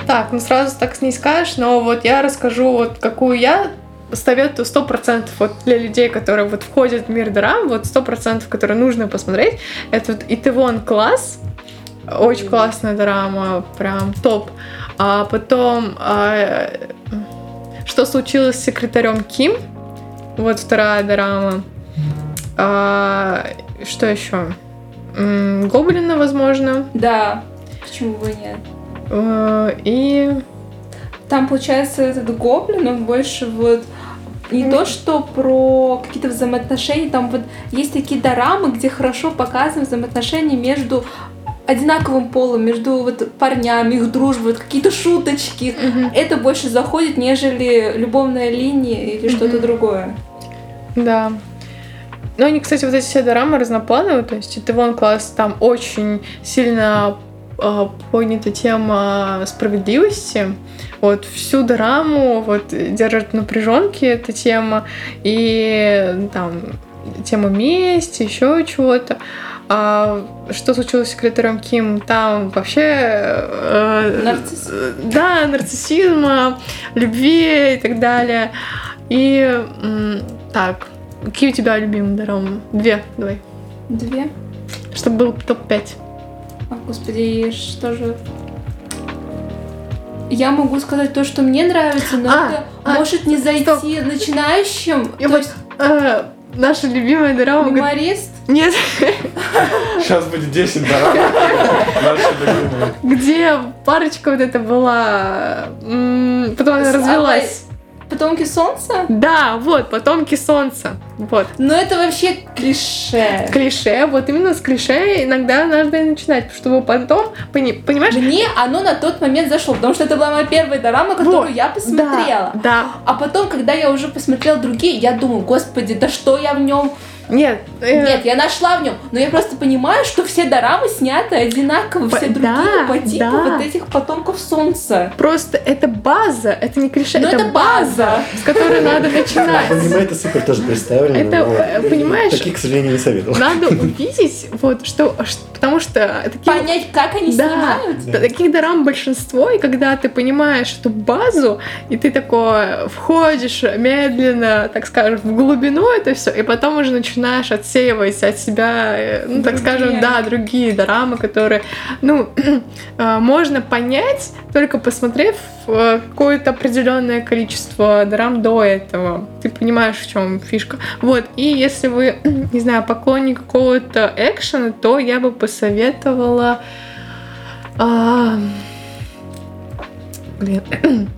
Так, ну сразу так не скажешь, но вот я расскажу, вот какую я советую сто процентов вот для людей, которые вот входят в мир драм, вот сто процентов, которые нужно посмотреть, это вот Итевон класс, очень классная драма, прям топ. А потом а, что случилось с секретарем Ким, вот вторая драма. А, что еще? Гоблина, возможно. Да. Почему бы нет? Э, И Там, получается, этот гоблин, он больше вот не то, что про какие-то взаимоотношения, там вот есть такие дорамы, где хорошо показаны взаимоотношения между одинаковым полом, между вот парнями, их дружба, вот какие-то шуточки. Это больше заходит, нежели любовная линия или что-то Мгм. другое. Да. Ну, они, кстати, вот эти все дорамы разноплановые, то есть это вон класс, там очень сильно э, поднята тема справедливости. Вот всю дораму вот держит в напряженке эта тема, и там тема мести, еще чего-то. А что случилось с секретарем Ким? Там вообще... э, Нарцисс. э, Да, нарциссизма, любви и так далее. И так, какие у тебя любимые дорамы? Две, давай. Две. Чтобы был топ-5. А, господи, что же... Я могу сказать то, что мне нравится, но А, это а, может не зайти стоп. начинающим. Я то вот- есть Э, наша любимая дорама... г- юморист. Нет, Сейчас будет 10 дорам. Наши любимые. где парочка вот эта была... Потом она развелась. Потомки солнца? Да, вот, потомки солнца. Вот. Но это вообще клише. Клише, вот именно с клише иногда надо и начинать, чтобы потом, пони- понимаешь, Мне оно на тот момент зашло, потому что это была моя первая дорама, которую Вот, я посмотрела. Да, да. А потом, когда я уже посмотрела другие, я думаю, господи, да что я в нем? Нет, э, Нет, я нашла в нем. Но я просто понимаю, что все дорамы сняты одинаково, По- все другие да, по типу да. вот этих потомков солнца. Просто это база, это не клише, Но это, это база. с которой надо начинать. Аниме это супер тоже представлено. Это, но э, понимаешь, Таких, к сожалению, не советовал. Надо увидеть, вот, что, потому что такие, Понять, как они Да. снимают. да, таких дорам большинство, и когда ты понимаешь эту базу, и ты такое входишь медленно, так скажем, в глубину это все, и потом уже начинаешь отсеивать от себя, э, ну, так Другие. скажем, да, другие дорамы, которые, ну, э, можно понять, только посмотрев э, какое-то определенное количество дорам до этого. Ты понимаешь, в чем фишка. Вот, и если вы, не знаю, поклонник какого-то экшена, то я бы посоветовала... а, Блин.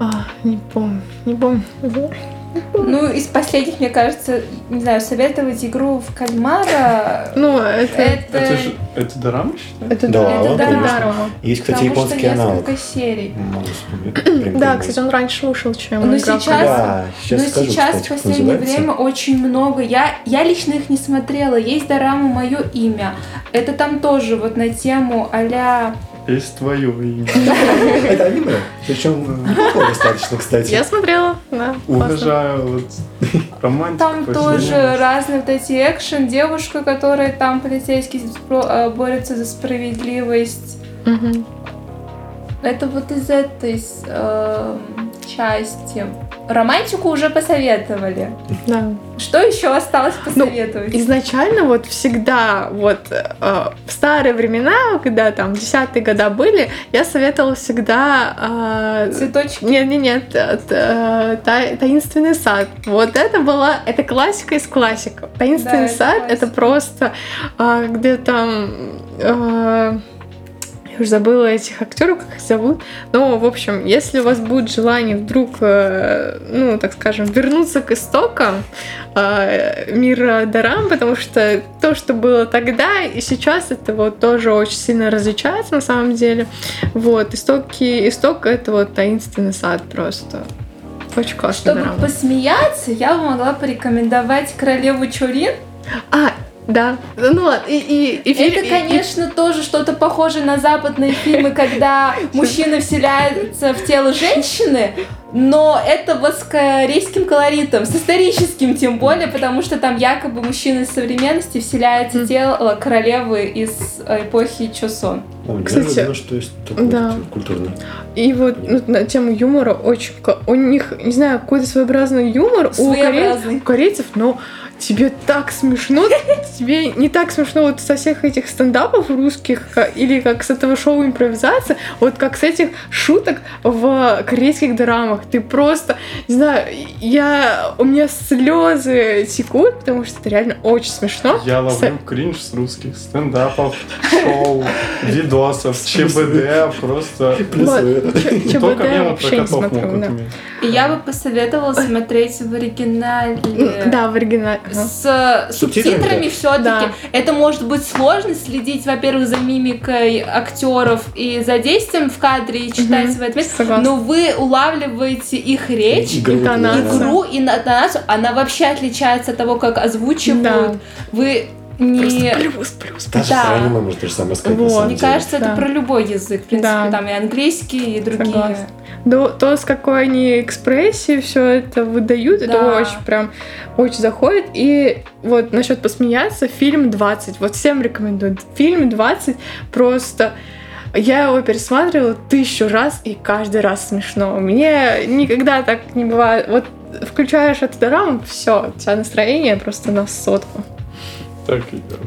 А, не помню, не помню. Ну, из последних, мне кажется, не знаю, советовать игру в кальмара. Ну, это... Это, Это же... Это дорама, считаешь? Это Да, это конечно. дорама. Есть, кстати, потому что японский аналог. несколько серий. Да, кстати, он раньше вышел, чем игра в сейчас- Да, сейчас Но скажу, сейчас кстати, в последнее называется. время очень много. Я, я лично их не смотрела. Есть дорама «Мое имя». Это там тоже вот на тему а Есть твое имя. Это аниме, причем неплохое достаточно, кстати. Я смотрела, да. Уважаю вот романтику. Там тоже разные вот эти экшен. Девушка, которая там полицейский э, борется за справедливость. Это вот из этой с- э, части. Романтику уже посоветовали. Да. Что еще осталось Ну, посоветовать? Изначально вот всегда вот э, в старые времена, когда там десятые года были, я советовала всегда э, Цветочки. нет, нет, нет, э, т- та- таинственный сад. Вот это была, это классика из классиков. Таинственный Да, это сад это классика. просто а, где там, э, уже забыла этих актеров, как их зовут. Но, в общем, если у вас будет желание вдруг, э, ну, так скажем, вернуться к истокам э, мира Дарам, потому что то, что было тогда и сейчас, это вот тоже очень сильно различается на самом деле. Вот, истоки, исток — это вот таинственный сад просто. Очень классный Чтобы дорама. посмеяться, я бы могла порекомендовать «Королеву Чурин». А, да. Ну ладно, и, и, и фильм- Это, и- и- конечно, тоже что-то похожее на западные фильмы, когда мужчина вселяется в тело женщины, но это вот с корейским колоритом, с историческим тем более, потому что там якобы мужчина из современности вселяется в тело королевы из эпохи Чосон. О, Кстати, неожиданно, что есть такой да. культурный. И вот ну, на тему юмора очень... У них, не знаю, какой-то своеобразный юмор у, корей- Своеобразный. у корейцев, но тебе так смешно, тебе не так смешно вот со всех этих стендапов русских ка- или как с этого шоу импровизация, вот как с этих шуток в корейских драмах. Ты просто, не знаю, я... У меня слезы текут, потому что это реально очень смешно. Я С- ловлю кринж с русских стендапов, шоу, видосов, ЧБД, просто... ЧБД вообще не смотрю, я бы посоветовала смотреть в оригинале. Да, в оригинале. Ага. С Субтитрами, субтитрами все-таки. Да. Это может быть сложно следить, во-первых, за мимикой актеров и за действием в кадре и читать Мгм, в ответ. согласна. Но вы улавливаете их речь, Игру, интонацию. да. игру и интонацию. Она вообще отличается от того, как озвучивают. Да. Вы не... Просто плюс, плюс, Даже Да. про аниме можно то же самое сказать, на Вот. самом Мне деле. кажется, это Да. про любой язык. В принципе, Да. там и английский, и другие. Согласна. Да, то, с какой они экспрессией все это выдают, это Да. очень прям очень заходит. И вот насчет посмеяться, фильм 20. Вот всем рекомендую. Фильм 20 просто я его пересматривала тысячу раз, и каждый раз смешно. Мне никогда так не бывает. Вот включаешь эту дораму, все, у тебя настроение просто на сотку. Так,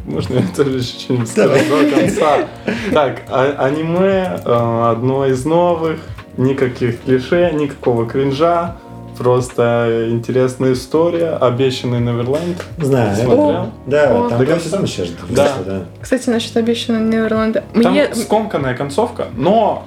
можно я тоже что-нибудь скажу до конца? Так, а- аниме э, одно из новых, никаких клише, никакого кринжа, просто интересная история, обещанный Неверленд. Знаю. Смотрел? Да, О. там два сезона сейчас. Да. да. Кстати, насчет обещанного Неверленда. Там Мне... скомканная концовка, но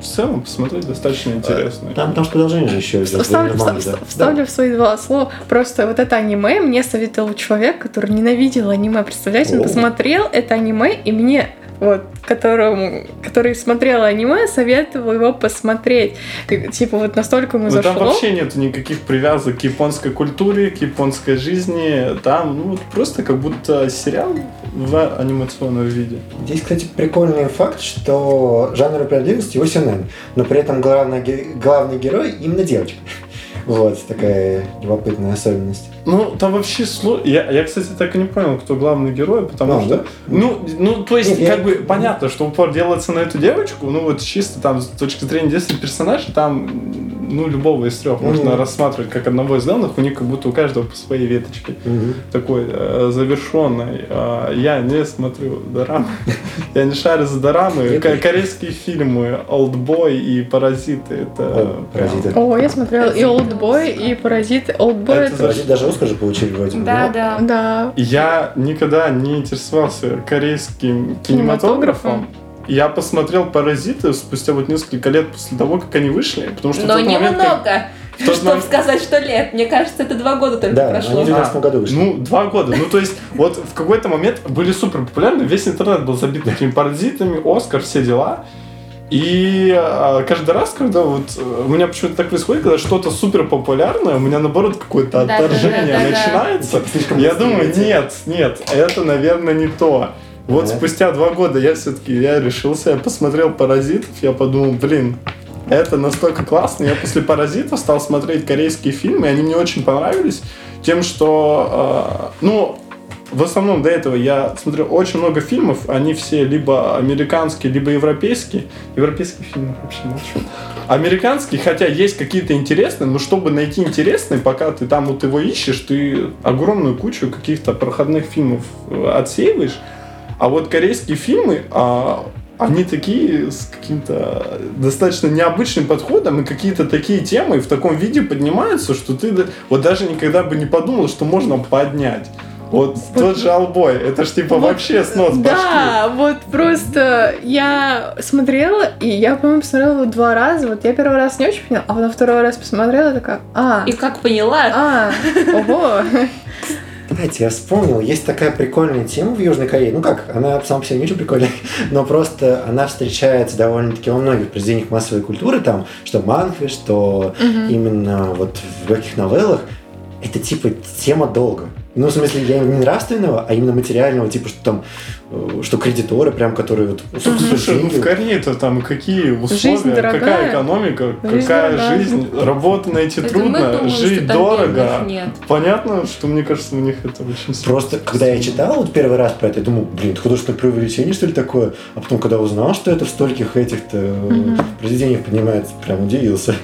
в целом посмотреть достаточно интересно. Там, там же продолжение же еще идет. Вставлю, Манга, вста- да. вставлю в свои два слова. Просто вот это аниме мне советовал человек, который ненавидел аниме. Представляете, он О. посмотрел это аниме, и мне вот, которому, который смотрел аниме, советовал его посмотреть. Ты- Типа вот настолько ему Ну, зашло. там вообще нет никаких привязок к японской культуре, к японской жизни. Там ну, вот просто как будто сериал в анимационном виде. Здесь, кстати, прикольный факт, что жанр оперативности его сюнэн, но при этом главный, главный герой именно девочка. Вот такая любопытная особенность. Ну, там вообще сло... я, я, кстати, так и не понял, кто главный герой, потому А, что... да? Ну, ну, то есть, Нет, я- как бы понятно, что упор делается на эту девочку, ну вот чисто там с точки зрения детства персонажа, там, ну, любого из трех Мгм. можно рассматривать как одного из главных, у них как будто у каждого по своей веточке. Мгм. такой э, завершенной. А, я не смотрю дорамы. я не шарю за дорамы. Я корейские фильмы «Олдбой» и «Паразиты» это... О, прям- «Паразиты». О, я смотрела и Олдбой, и Паразиты. Олдбой Это это... Паразит даже Оскар же получили вроде бы. Да, да. Да. Я никогда не интересовался корейским кинематографом. Я посмотрел «Паразиты» спустя вот несколько лет после того, как они вышли, потому что Но как- немного. тот Чтобы момент- сказать, что лет. Мне кажется, это два года только Да, прошло. они в 2012 А, году вышли. Ну, два года. Ну, то есть, вот в какой-то момент были супер популярны, весь интернет был забит такими паразитами, Оскар, все дела. И а, каждый раз, когда вот э, у меня почему-то так происходит, когда что-то супер популярное, у меня наоборот какое-то Да, отторжение да, да, да. начинается. Слишком Я думаю, нет, нет, это, наверное, не то. Вот Да. спустя два года я все-таки я решился, я посмотрел паразитов, я подумал, блин, это настолько классно. Я после паразитов стал смотреть корейские фильмы, и они мне очень понравились тем, что, э, ну, в основном до этого я смотрел очень много фильмов, они все либо американские, либо европейские. Европейских фильмов вообще молчу. Американские, хотя есть какие-то интересные, но чтобы найти интересный, пока ты там вот его ищешь, ты огромную кучу каких-то проходных фильмов э, отсеиваешь. А вот корейские фильмы, а, они такие с каким-то достаточно необычным подходом, и какие-то такие темы в таком виде поднимаются, что ты вот даже никогда бы не подумал, что можно поднять. Вот тот же Албой, это ж типа Вот, вообще снос башки. Да, вот просто я смотрела, и я, по-моему, посмотрела его два раза. Вот я первый раз не очень поняла, а потом второй раз посмотрела, такая, а, И как поняла, а, ого. Кстати, я вспомнил, есть такая прикольная тема в Южной Корее. Ну как, она сама по себе не очень прикольная, но просто она встречается довольно-таки во многих произведениях массовой культуры, там, что манхве, что именно вот в легких новеллах. Это типа тема долга. Ну, в смысле, я не нравственного, а именно материального, типа, что там, э, что кредиторы, прям, которые вот, Слушай, ну в Корее-то там какие условия, какая экономика, Жизнь какая дорогая. жизнь, работу найти это трудно, мы думаем, жить дорого. нет. Понятно, что мне кажется, у них это очень. Просто, когда я читал вот первый раз про это, я думал, блин, это художественное преувеличение, что ли, такое? А потом, когда узнал, что это в стольких этих-то Мгм. произведениях поднимается, прям удивился.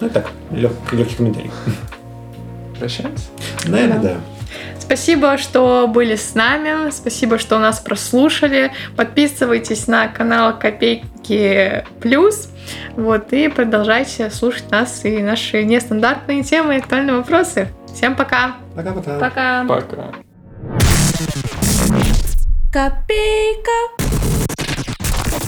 Ну, так, легкий комментарий. Прощаемся. Наверное, Да. да. Спасибо, что были с нами. Спасибо, что нас прослушали. Подписывайтесь на канал Копейки Плюс. Вот, и продолжайте слушать нас и наши нестандартные темы и актуальные вопросы. Всем пока! Пока-пока. Пока. Пока. Копейка